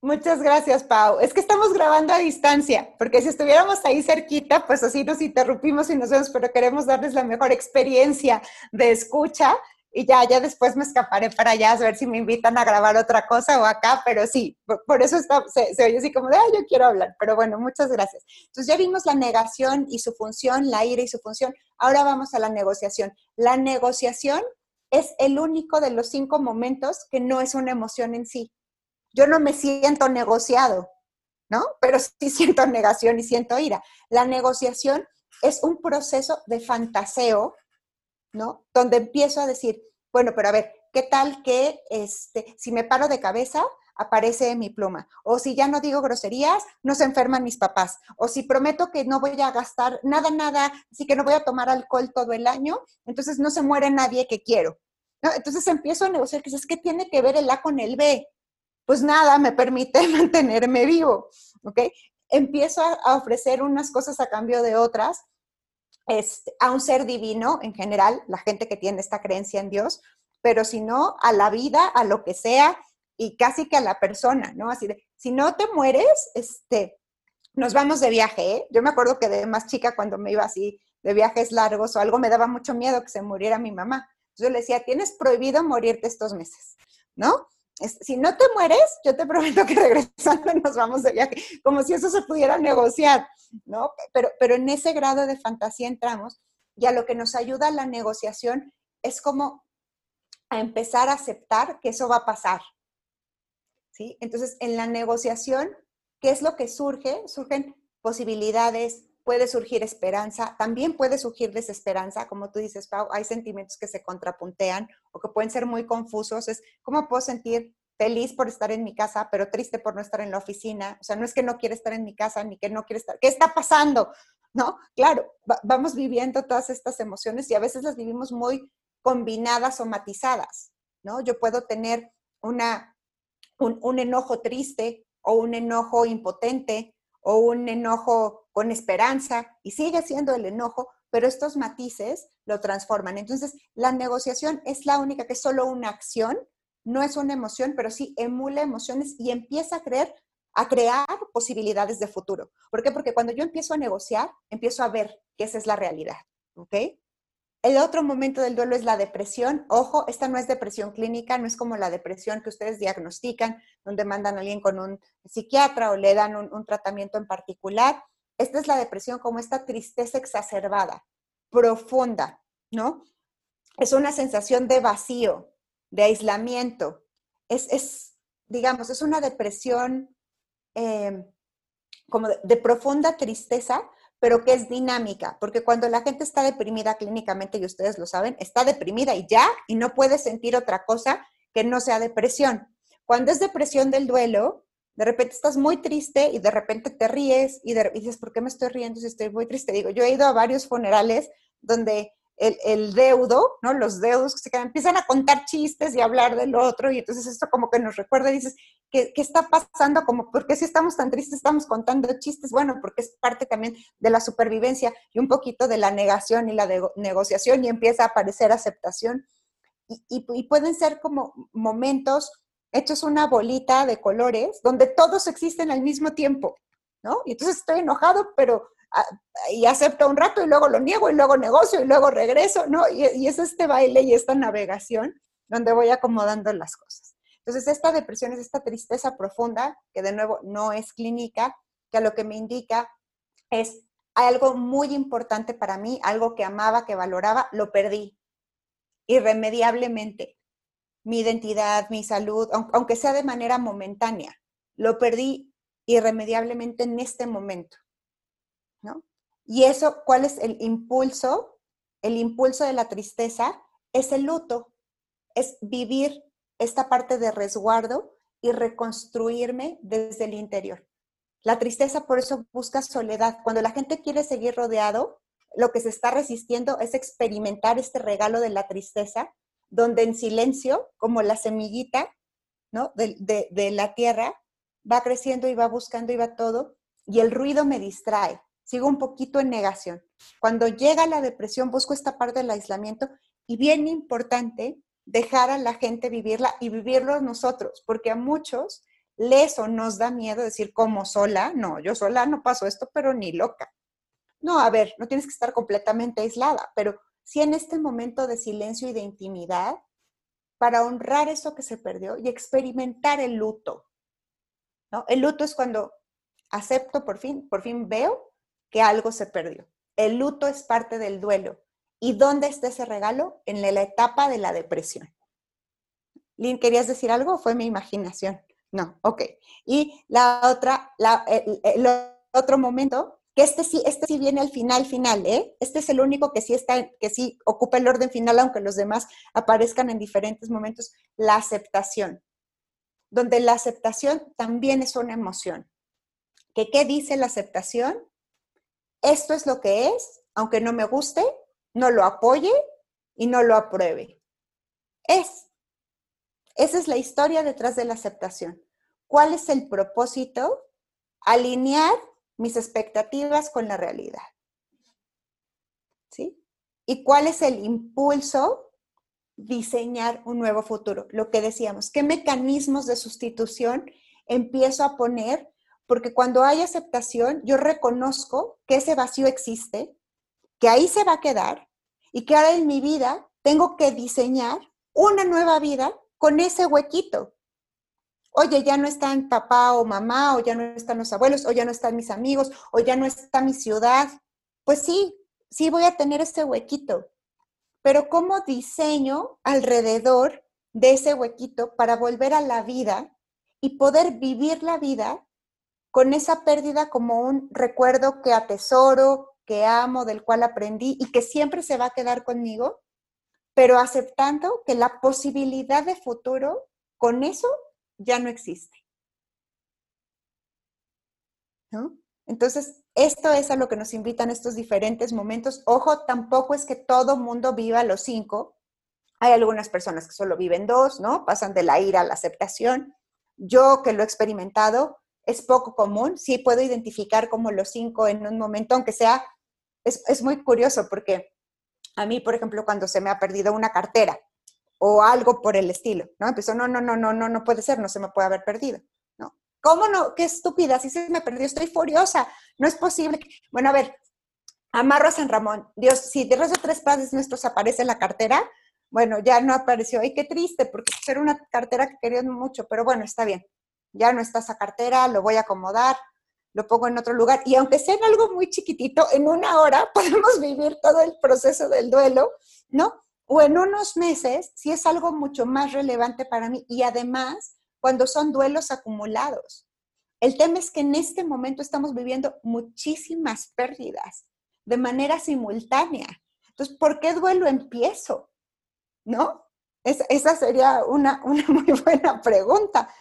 Muchas gracias, Pau. Es que estamos grabando a distancia, porque si estuviéramos ahí cerquita, pues así nos interrumpimos y nos vemos, pero queremos darles la mejor experiencia de escucha y ya, ya después me escaparé para allá a ver si me invitan a grabar otra cosa o acá, pero sí, por, eso se, se, oye así como de, ah, yo quiero hablar, pero bueno, muchas gracias. Entonces ya vimos la negación y su función, la ira y su función, ahora vamos a la negociación. La negociación es el único de los cinco momentos que no es una emoción en sí yo no me siento negociado, ¿no? Pero sí siento negación y siento ira. La negociación es un proceso de fantaseo, ¿no? Donde empiezo a decir, bueno, pero a ver, ¿qué tal que este, si me paro de cabeza, aparece mi pluma. O si ya no digo groserías, no se enferman mis papás. O si prometo que no voy a gastar nada, nada, así que no voy a tomar alcohol todo el año, entonces no se muere nadie que quiero. Entonces empiezo a negociar, que es que tiene que ver el A con el B pues nada me permite mantenerme vivo, ¿ok? Empiezo a, ofrecer unas cosas a cambio de otras este, a un ser divino en general, la gente que tiene esta creencia en Dios, pero si no, a la vida, a lo que sea y casi que a la persona, ¿no? Así de, si no te mueres, este, nos vamos de viaje, ¿eh? Yo me acuerdo que de más chica cuando me iba así de viajes largos o algo, me daba mucho miedo que se muriera mi mamá. Yo le decía, tienes prohibido morirte estos meses, ¿no? Si no te mueres, yo te prometo que regresando nos vamos de viaje, como si eso se pudiera negociar, ¿no? Pero, pero en ese grado de fantasía entramos y a lo que nos ayuda la negociación es como a empezar a aceptar que eso va a pasar, ¿sí? Entonces, en la negociación, ¿qué es lo que surge? Surgen posibilidades, puede surgir esperanza, también puede surgir desesperanza, como tú dices, Pau, hay sentimientos que se contrapuntean o que pueden ser muy confusos. Es, ¿cómo puedo sentir feliz por estar en mi casa, pero triste por no estar en la oficina? O sea, no es que no quiere estar en mi casa ni que no quiere estar. ¿Qué está pasando? ¿No? Claro, va, vamos viviendo todas estas emociones y a veces las vivimos muy combinadas o matizadas, ¿no? Yo puedo tener una, un, un enojo triste o un enojo impotente o un enojo con esperanza y sigue siendo el enojo, pero estos matices lo transforman. Entonces, la negociación es la única que es solo una acción, no es una emoción, pero sí emula emociones y empieza a creer a crear posibilidades de futuro. ¿Por qué? Porque cuando yo empiezo a negociar, empiezo a ver que esa es la realidad, ¿ok? El otro momento del duelo es la depresión. Ojo, esta no es depresión clínica, no es como la depresión que ustedes diagnostican, donde mandan a alguien con un psiquiatra o le dan un, un tratamiento en particular. Esta es la depresión como esta tristeza exacerbada, profunda, ¿no? Es una sensación de vacío, de aislamiento. Es, es digamos, es una depresión eh, como de, de profunda tristeza, pero que es dinámica, porque cuando la gente está deprimida clínicamente, y ustedes lo saben, está deprimida y ya, y no puede sentir otra cosa que no sea depresión. Cuando es depresión del duelo, De repente estás muy triste y de repente te ríes y, dices, ¿por qué me estoy riendo si estoy muy triste? Digo, yo he ido a varios funerales donde el, deudo, ¿no? Los deudos que se quedan, empiezan a contar chistes y hablar del otro, y entonces esto como que nos recuerda y dices, ¿qué, ¿qué, está pasando? Como, ¿por qué si estamos tan tristes estamos contando chistes? Bueno, porque es parte también de la supervivencia y un poquito de la negación y la negociación y empieza a aparecer aceptación. Y, y, pueden ser como momentos hechos una bolita de colores donde todos existen al mismo tiempo, ¿no? Y entonces estoy enojado, pero y acepto un rato y luego lo niego y luego negocio y luego regreso, ¿no? Y, es este baile y esta navegación donde voy acomodando las cosas. Entonces, esta depresión es esta tristeza profunda, que de nuevo no es clínica, que a lo que me indica es algo muy importante para mí, algo que amaba, que valoraba, lo perdí irremediablemente. Mi identidad, mi salud, aunque sea de manera momentánea, lo perdí irremediablemente en este momento. Y eso, ¿cuál es el impulso? El impulso de la tristeza es el luto, es vivir esta parte de resguardo y reconstruirme desde el interior. La tristeza por eso busca soledad. Cuando la gente quiere seguir rodeado, lo que se está resistiendo es experimentar este regalo de la tristeza, donde en silencio, como la semillita ¿no? de, de la tierra, va creciendo y va buscando y va todo, y el ruido me distrae sigo un poquito en negación. Cuando llega la depresión, busco esta parte del aislamiento y bien importante dejar a la gente vivirla y vivirlo nosotros, porque a muchos les o nos da miedo decir como sola, no, yo sola no paso esto, pero ni loca. No, a ver, no tienes que estar completamente aislada, pero sí en este momento de silencio y de intimidad, para honrar eso que se perdió y experimentar el luto. ¿no? El luto es cuando acepto por fin, por fin veo que algo se perdió. El luto es parte del duelo. ¿Y dónde está ese regalo? En la etapa de la depresión. Lynn, ¿querías decir algo fue mi imaginación? No, ok. Y la otra, el, otro momento, que este sí, este sí viene al final, final, ¿eh? Este es el único que sí está, que sí ocupa el orden final, aunque los demás aparezcan en diferentes momentos, la aceptación. Donde la aceptación también es una emoción. ¿Que qué dice la aceptación? Esto es lo que es, aunque no me guste, no lo apoye y no lo apruebe. Es. Esa es la historia detrás de la aceptación. ¿Cuál es el propósito? Alinear mis expectativas con la realidad. ¿Sí? ¿Y cuál es el impulso? Diseñar un nuevo futuro. Lo que decíamos, ¿qué mecanismos de sustitución empiezo a poner porque cuando hay aceptación, yo reconozco que ese vacío existe, que ahí se va a quedar y que ahora en mi vida tengo que diseñar una nueva vida con ese huequito. Oye, ya no están papá o mamá, o ya no están los abuelos, o ya no están mis amigos, o ya no está mi ciudad. Pues sí, sí voy a tener ese huequito. Pero ¿cómo diseño alrededor de ese huequito para volver a la vida y poder vivir la vida con esa pérdida como un recuerdo que atesoro, que amo, del cual aprendí y que siempre se va a quedar conmigo, pero aceptando que la posibilidad de futuro con eso ya no existe. Entonces, esto es a lo que nos invitan estos diferentes momentos. Ojo, tampoco es que todo mundo viva los cinco. Hay algunas personas que solo viven dos, ¿no? Pasan de la ira a la aceptación. Yo que lo he experimentado, es poco común. Sí puedo identificar como los cinco en un momento, aunque sea, es, muy curioso porque a mí, por ejemplo, cuando se me ha perdido una cartera o algo por el estilo, ¿no? Empezó, no, no, no, no, no, no puede ser, no se me puede haber perdido, ¿no? ¿Cómo no? Qué estúpida, si se me perdió, estoy furiosa, no es posible. Bueno, a ver, amarro a San Ramón, Dios, si de rezo tres padres nuestros aparece la cartera, bueno, ya no apareció, ay, qué triste, porque era una cartera que querían mucho, pero bueno, está bien ya no está esa cartera, lo voy a acomodar, lo pongo en otro lugar. Y aunque sea algo muy chiquitito, en una hora podemos vivir todo el proceso del duelo, ¿no? O en unos meses, si es algo mucho más relevante para mí. Y además, cuando son duelos acumulados. El tema es que en este momento estamos viviendo muchísimas pérdidas de manera simultánea. Entonces, ¿por qué duelo empiezo? ¿No? esa sería una, una muy buena pregunta.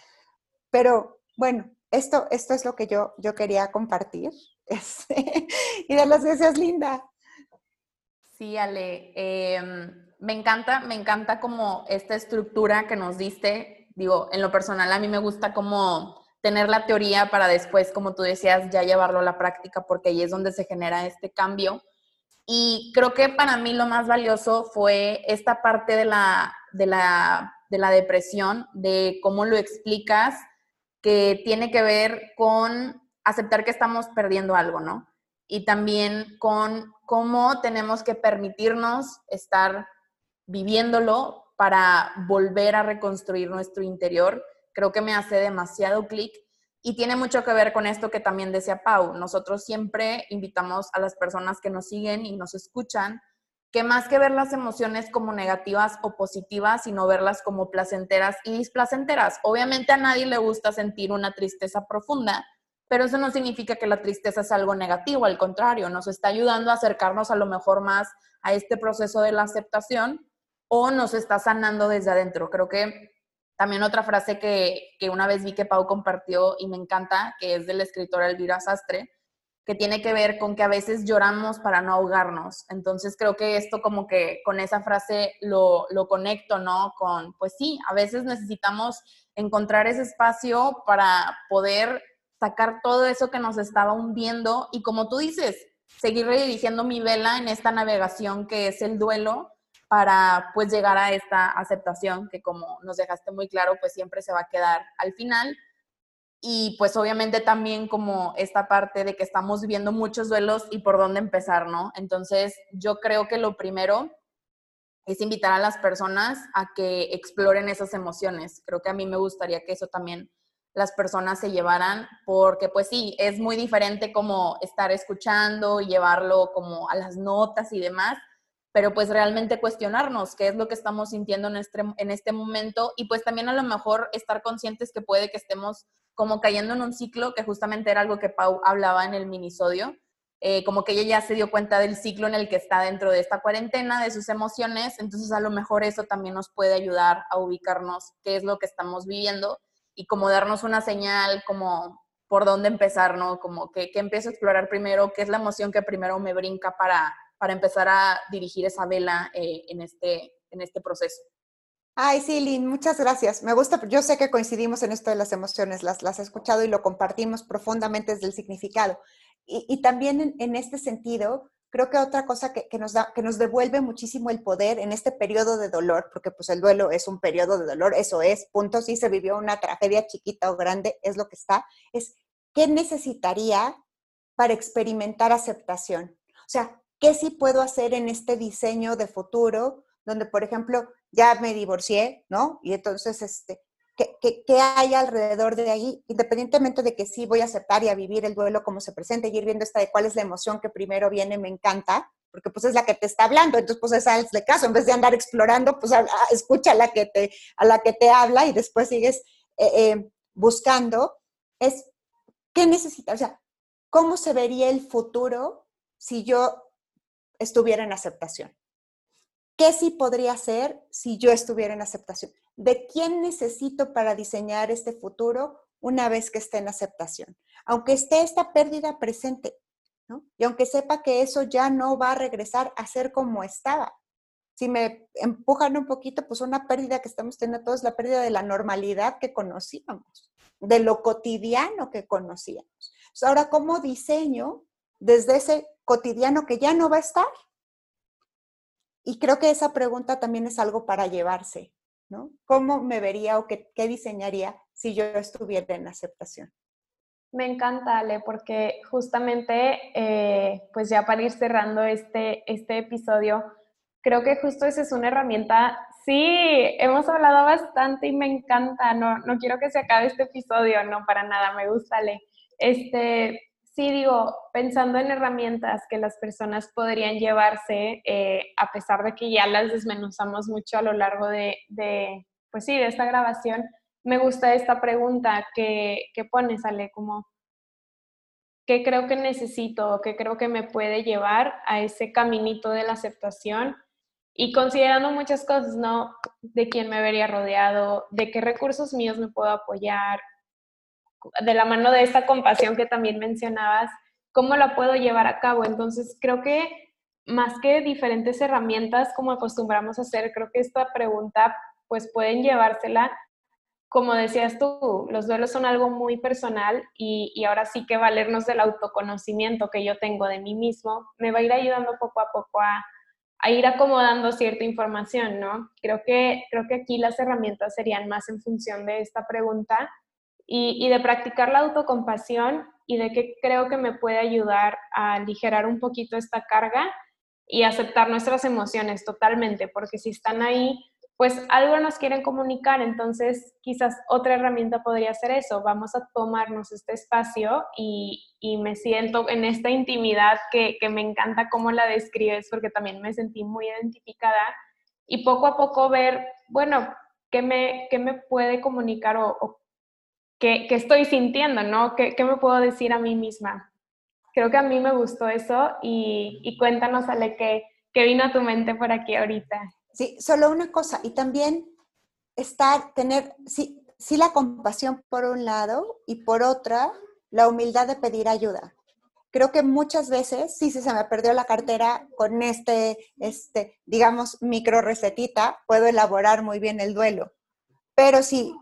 Pero bueno, esto, esto es lo que yo, yo quería compartir. Este, y de las gracias, Linda. Sí, Ale. Em, me encanta, me encanta como esta estructura que nos diste. Digo, en lo personal a mí me gusta como tener la teoría para después, como tú decías, ya llevarlo a la práctica, porque ahí es donde se genera este cambio. Y creo que para mí lo más valioso fue esta parte de la, de la, de la depresión, de cómo lo explicas, que tiene que ver con aceptar que estamos perdiendo algo, ¿no? Y también con cómo tenemos que permitirnos estar viviéndolo para volver a reconstruir nuestro interior creo que me hace demasiado clic y tiene mucho que ver con esto que también decía Pau. Nosotros siempre invitamos a las personas que nos siguen y nos escuchan que más que ver las emociones como negativas o positivas, sino verlas como placenteras y displacenteras. Obviamente a nadie le gusta sentir una tristeza profunda, pero eso no significa que la tristeza es algo negativo, al contrario, nos está ayudando a acercarnos a lo mejor más a este proceso de la aceptación o nos está sanando desde adentro. Creo que también otra frase que, una vez vi que Pau compartió y me encanta, que es del escritor Elvira Sastre, que tiene que ver con que a veces lloramos para no ahogarnos. Entonces creo que esto como que con esa frase lo, lo conecto, ¿no? Con, pues sí, a veces necesitamos encontrar ese espacio para poder sacar todo eso que nos estaba hundiendo y como tú dices, seguir redirigiendo mi vela en esta navegación que es el duelo para pues llegar a esta aceptación que como nos dejaste muy claro, pues siempre se va a quedar al final. Y pues obviamente también como esta parte de que estamos viviendo muchos duelos y por dónde empezar, ¿no? Entonces yo creo que lo primero es invitar a las personas a que exploren esas emociones. Creo que a mí me gustaría que eso también las personas se llevaran, porque pues sí, es muy diferente como estar escuchando y llevarlo como a las notas y demás, pero pues realmente cuestionarnos qué es lo que estamos sintiendo en este, en este momento y pues también a lo mejor estar conscientes que puede que estemos como cayendo en un ciclo, que justamente era algo que Pau hablaba en el minisodio, eh, como que ella ya se dio cuenta del ciclo en el que está dentro de esta cuarentena, de sus emociones, entonces a lo mejor eso también nos puede ayudar a ubicarnos qué es lo que estamos viviendo y como darnos una señal como por dónde empezar, ¿no? Como que, que empiezo a explorar primero, qué es la emoción que primero me brinca para para empezar a dirigir esa vela eh, en, este, en este proceso. Ay, sí, Lynn, muchas gracias. Me gusta, yo sé que coincidimos en esto de las emociones, las, las he escuchado y lo compartimos profundamente desde el significado. Y, también en, este sentido, creo que otra cosa que, que, nos da, que nos devuelve muchísimo el poder en este periodo de dolor, porque pues el duelo es un periodo de dolor, eso es, punto, si se vivió una tragedia chiquita o grande, es lo que está, es qué necesitaría para experimentar aceptación. O sea, ¿Qué sí puedo hacer en este diseño de futuro? Donde, por ejemplo, ya me divorcié, ¿no? Y entonces, este, ¿qué, qué, hay alrededor de ahí? Independientemente de que sí voy a aceptar y a vivir el duelo como se presenta y ir viendo esta de cuál es la emoción que primero viene, me encanta, porque pues es la que te está hablando, entonces pues esa es de caso, en vez de andar explorando, pues escucha a la que te, a la que te habla y después sigues eh, eh, buscando, es, ¿qué necesitas? O sea, ¿cómo se vería el futuro si yo estuviera en aceptación. ¿Qué sí podría hacer si yo estuviera en aceptación? ¿De quién necesito para diseñar este futuro una vez que esté en aceptación? Aunque esté esta pérdida presente, ¿no? Y aunque sepa que eso ya no va a regresar a ser como estaba. Si me empujan un poquito, pues una pérdida que estamos teniendo todos la pérdida de la normalidad que conocíamos, de lo cotidiano que conocíamos. ahora, ¿cómo diseño desde ese cotidiano que ya no va a estar? Y creo que esa pregunta también es algo para llevarse, ¿no? ¿Cómo me vería o qué, diseñaría si yo estuviera en aceptación? Me encanta, Ale, porque justamente, eh, pues ya para ir cerrando este, este episodio, creo que justo esa es una herramienta. Sí, hemos hablado bastante y me encanta. No, no quiero que se acabe este episodio, no, para nada, me gusta, Ale. Este, sí digo, pensando en herramientas que las personas podrían llevarse, eh, a pesar de que ya las desmenuzamos mucho a lo largo de, pues sí, de esta grabación, me gusta esta pregunta que, que pones, Ale, como, ¿qué creo que necesito? ¿Qué creo que me puede llevar a ese caminito de la aceptación? Y considerando muchas cosas, ¿no? De quién me vería rodeado, de qué recursos míos me puedo apoyar, de la mano de esta compasión que también mencionabas, ¿cómo la puedo llevar a cabo? Entonces, creo que más que diferentes herramientas como acostumbramos a hacer, creo que esta pregunta pues pueden llevársela. Como decías tú, los duelos son algo muy personal y, y, ahora sí que valernos del autoconocimiento que yo tengo de mí mismo me va a ir ayudando poco a poco a, a ir acomodando cierta información, ¿no? Creo que, creo que aquí las herramientas serían más en función de esta pregunta y, de practicar la autocompasión y de que creo que me puede ayudar a aligerar un poquito esta carga y aceptar nuestras emociones totalmente, porque si están ahí, pues algo nos quieren comunicar, entonces quizás otra herramienta podría ser eso, vamos a tomarnos este espacio y, y me siento en esta intimidad que, que, me encanta cómo la describes, porque también me sentí muy identificada y poco a poco ver, bueno, qué me, qué me puede comunicar o, o qué, qué, estoy sintiendo, ¿no? ¿Qué, ¿Qué me puedo decir a mí misma? creo que a mí me gustó eso y, y cuéntanos, Ale, ¿qué, ¿qué, vino a tu mente por aquí ahorita? Sí, solo una cosa, y también estar, tener, sí, sí la compasión por un lado y por otra, la humildad de pedir ayuda. Creo que muchas veces, sí, si se me perdió la cartera con este, este, digamos, micro recetita, puedo elaborar muy bien el duelo. Pero si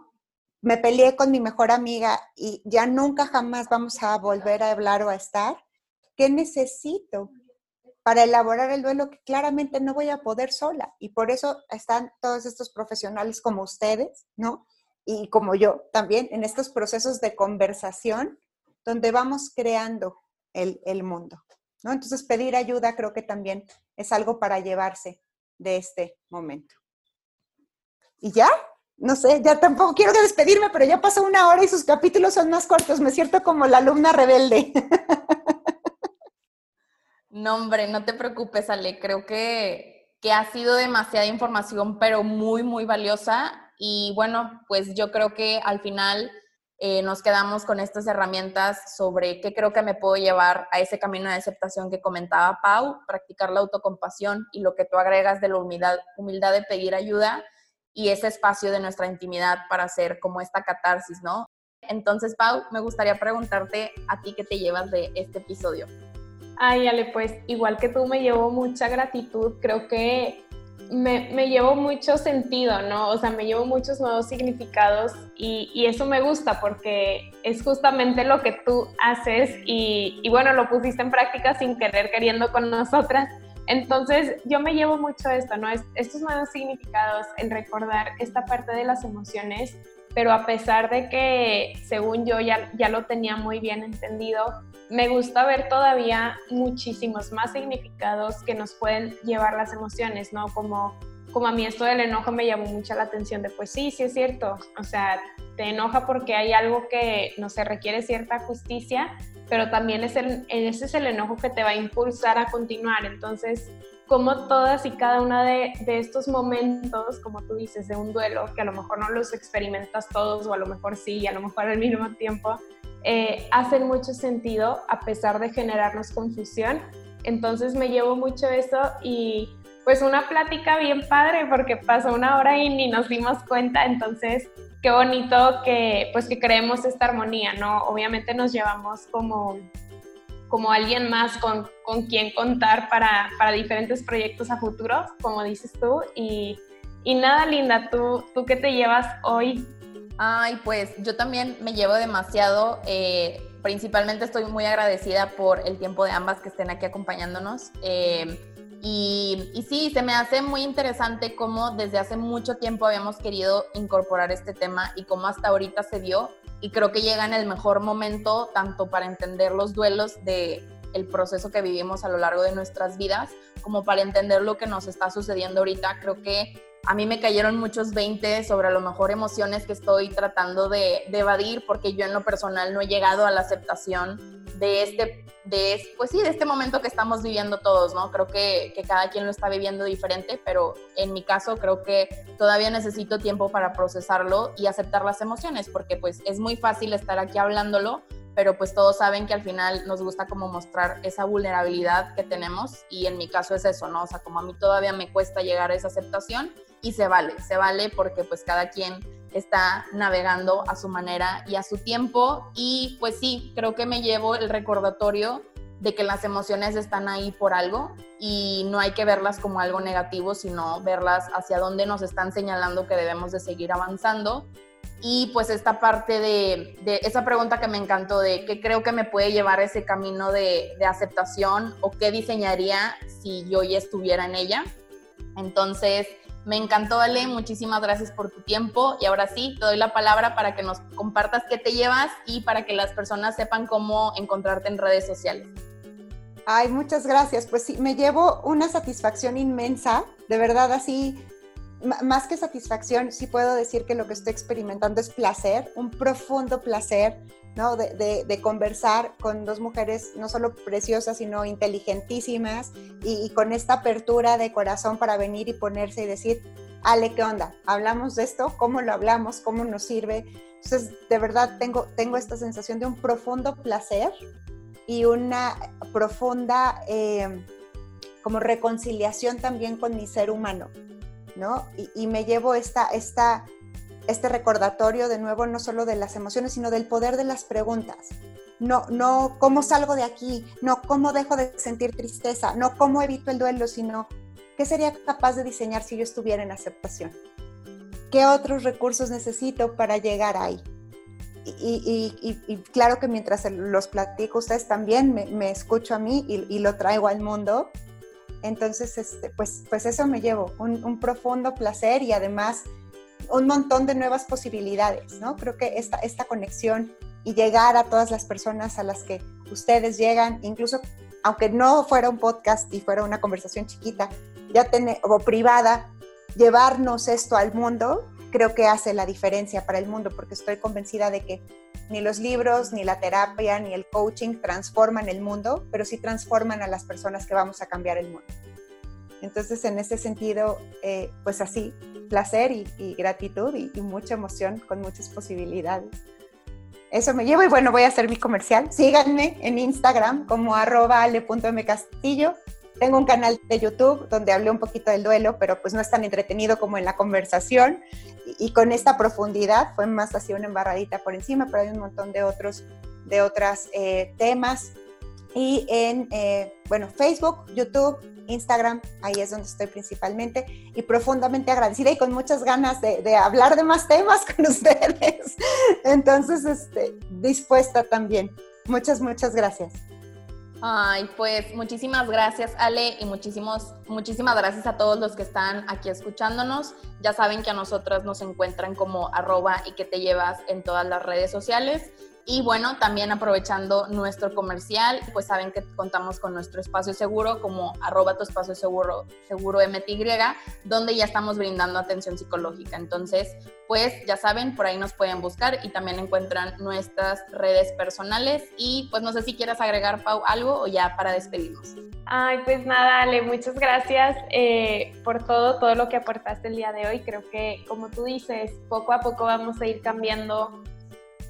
me peleé con mi mejor amiga y ya nunca jamás vamos a volver a hablar o a estar, ¿Qué necesito para elaborar el duelo que claramente no voy a poder sola? Y por eso están todos estos profesionales como ustedes, ¿no? Y como yo también, en estos procesos de conversación donde vamos creando el, el mundo, ¿no? Entonces, pedir ayuda creo que también es algo para llevarse de este momento. ¿Y ya? No sé, ya tampoco quiero despedirme, pero ya pasó una hora y sus capítulos son más cortos. Me siento como la alumna rebelde. No, hombre, no te preocupes, Ale. Creo que, que ha sido demasiada información, pero muy, muy valiosa. Y bueno, pues yo creo que al final eh, nos quedamos con estas herramientas sobre qué creo que me puedo llevar a ese camino de aceptación que comentaba Pau, practicar la autocompasión y lo que tú agregas de la humildad, humildad de pedir ayuda y ese espacio de nuestra intimidad para hacer como esta catarsis, ¿no? Entonces, Pau, me gustaría preguntarte a ti qué te llevas de este episodio. Ay, Ale, pues igual que tú me llevo mucha gratitud, creo que me, me llevo mucho sentido, ¿no? O sea, me llevo muchos nuevos significados y, y eso me gusta porque es justamente lo que tú haces y, y, bueno, lo pusiste en práctica sin querer, queriendo con nosotras. Entonces, yo me llevo mucho esto, ¿no? Estos nuevos significados, el recordar esta parte de las emociones, pero a pesar de que, según yo, ya, ya lo tenía muy bien entendido, me gusta ver todavía muchísimos más significados que nos pueden llevar las emociones, ¿no? Como, como a mí esto del enojo me llamó mucha la atención de, pues sí, sí es cierto, o sea, te enoja porque hay algo que, no se requiere cierta justicia, pero también es el, ese es el enojo que te va a impulsar a continuar. Entonces, como todas y cada una de, estos momentos, como tú dices, de un duelo, que a lo mejor no los experimentas todos o a lo mejor sí, y a lo mejor al mismo tiempo, eh, hacen mucho sentido a pesar de generarnos confusión. Entonces me llevo mucho eso y pues una plática bien padre porque pasó una hora y ni nos dimos cuenta, entonces qué bonito que pues que creemos esta armonía, ¿no? Obviamente nos llevamos como como alguien más con, con quien contar para, para, diferentes proyectos a futuro, como dices tú. Y, y nada, Linda, ¿tú, ¿tú qué te llevas hoy Ay, pues yo también me llevo demasiado. Eh, principalmente estoy muy agradecida por el tiempo de ambas que estén aquí acompañándonos. Eh, y, y, sí, se me hace muy interesante cómo desde hace mucho tiempo habíamos querido incorporar este tema y cómo hasta ahorita se dio. Y creo que llega en el mejor momento, tanto para entender los duelos de el proceso que vivimos a lo largo de nuestras vidas, como para entender lo que nos está sucediendo ahorita. Creo que a mí me cayeron muchos 20 sobre a lo mejor emociones que estoy tratando de, evadir porque yo en lo personal no he llegado a la aceptación de este, de, pues sí, de este momento que estamos viviendo todos, ¿no? Creo que, que cada quien lo está viviendo diferente, pero en mi caso creo que todavía necesito tiempo para procesarlo y aceptar las emociones porque pues es muy fácil estar aquí hablándolo, pero pues todos saben que al final nos gusta como mostrar esa vulnerabilidad que tenemos y en mi caso es eso, ¿no? O sea, como a mí todavía me cuesta llegar a esa aceptación y se vale, se vale porque pues cada quien está navegando a su manera y a su tiempo. Y pues sí, creo que me llevo el recordatorio de que las emociones están ahí por algo y no hay que verlas como algo negativo, sino verlas hacia dónde nos están señalando que debemos de seguir avanzando. Y pues esta parte de, esa pregunta que me encantó de qué creo que me puede llevar ese camino de, de aceptación o qué diseñaría si yo ya estuviera en ella. Entonces, me encantó, Ale. Muchísimas gracias por tu tiempo. Y ahora sí, te doy la palabra para que nos compartas qué te llevas y para que las personas sepan cómo encontrarte en redes sociales. Ay, muchas gracias. Pues sí, me llevo una satisfacción inmensa. De verdad, así, más que satisfacción, sí puedo decir que lo que estoy experimentando es placer, un profundo placer ¿no? De, conversar con dos mujeres no solo preciosas, sino inteligentísimas y, con esta apertura de corazón para venir y ponerse y decir, Ale, ¿qué onda? ¿Hablamos de esto? ¿Cómo lo hablamos? ¿Cómo nos sirve? Entonces, de verdad tengo, tengo esta sensación de un profundo placer y una profunda eh, como reconciliación también con mi ser humano, ¿no? Y, me llevo esta este recordatorio de nuevo no solo de las emociones, sino del poder de las preguntas. No, no cómo salgo de aquí, no cómo dejo de sentir tristeza, no cómo evito el duelo, sino qué sería capaz de diseñar si yo estuviera en aceptación. ¿Qué otros recursos necesito para llegar ahí? Y, claro que mientras los platico, ustedes también me, escucho a mí y, lo traigo al mundo. Entonces, este, pues, pues eso me llevo, un, un profundo placer y además un montón de nuevas posibilidades, ¿no? Creo que esta, esta conexión y llegar a todas las personas a las que ustedes llegan, incluso aunque no fuera un podcast y fuera una conversación chiquita, ya tener, o privada, llevarnos esto al mundo, creo que hace la diferencia para el mundo, porque estoy convencida de que ni los libros, ni la terapia, ni el coaching transforman el mundo, pero sí transforman a las personas que vamos a cambiar el mundo. Entonces, en ese sentido, eh, pues así, placer y, gratitud y, mucha emoción con muchas posibilidades. Eso me llevo y bueno, voy a hacer mi comercial. Síganme en Instagram como arroba ale.mcastillo. Tengo un canal de YouTube donde hablé un poquito del duelo, pero pues no es tan entretenido como en la conversación y, con esta profundidad. Fue más así una embarradita por encima, pero hay un montón de otros de otros eh, temas. Y en, eh, bueno, Facebook, YouTube, Instagram, ahí es donde estoy principalmente y profundamente agradecida y con muchas ganas de, hablar de más temas con ustedes. Entonces, este, dispuesta también. Muchas, muchas gracias. Ay, pues muchísimas gracias Ale y muchísimos, muchísimas gracias a todos los que están aquí escuchándonos. Ya saben que a nosotras nos encuentran como arroba y que te llevas en todas las redes sociales. Y bueno, también aprovechando nuestro comercial, pues saben que contamos con nuestro espacio seguro como arroba tu espacio seguro, seguro MTY, donde ya estamos brindando atención psicológica. Entonces, pues ya saben, por ahí nos pueden buscar y también encuentran nuestras redes personales. Y pues no sé si quieras agregar, Pau, algo o ya para despedirnos. Ay, pues nada, Ale, muchas gracias eh, por todo, todo lo que aportaste el día de hoy. Creo que, como tú dices, poco a poco vamos a ir cambiando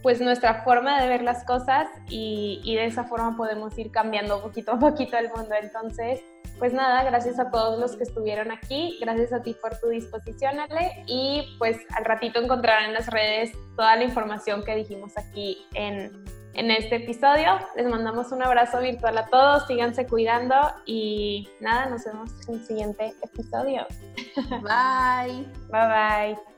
pues nuestra forma de ver las cosas y, de esa forma podemos ir cambiando poquito a poquito el mundo. Entonces, pues nada, gracias a todos los que estuvieron aquí, gracias a ti por tu disposición, Ale, y pues al ratito encontrarán en las redes toda la información que dijimos aquí en, en este episodio. Les mandamos un abrazo virtual a todos, síganse cuidando y nada, nos vemos en el siguiente episodio. Bye. Bye bye.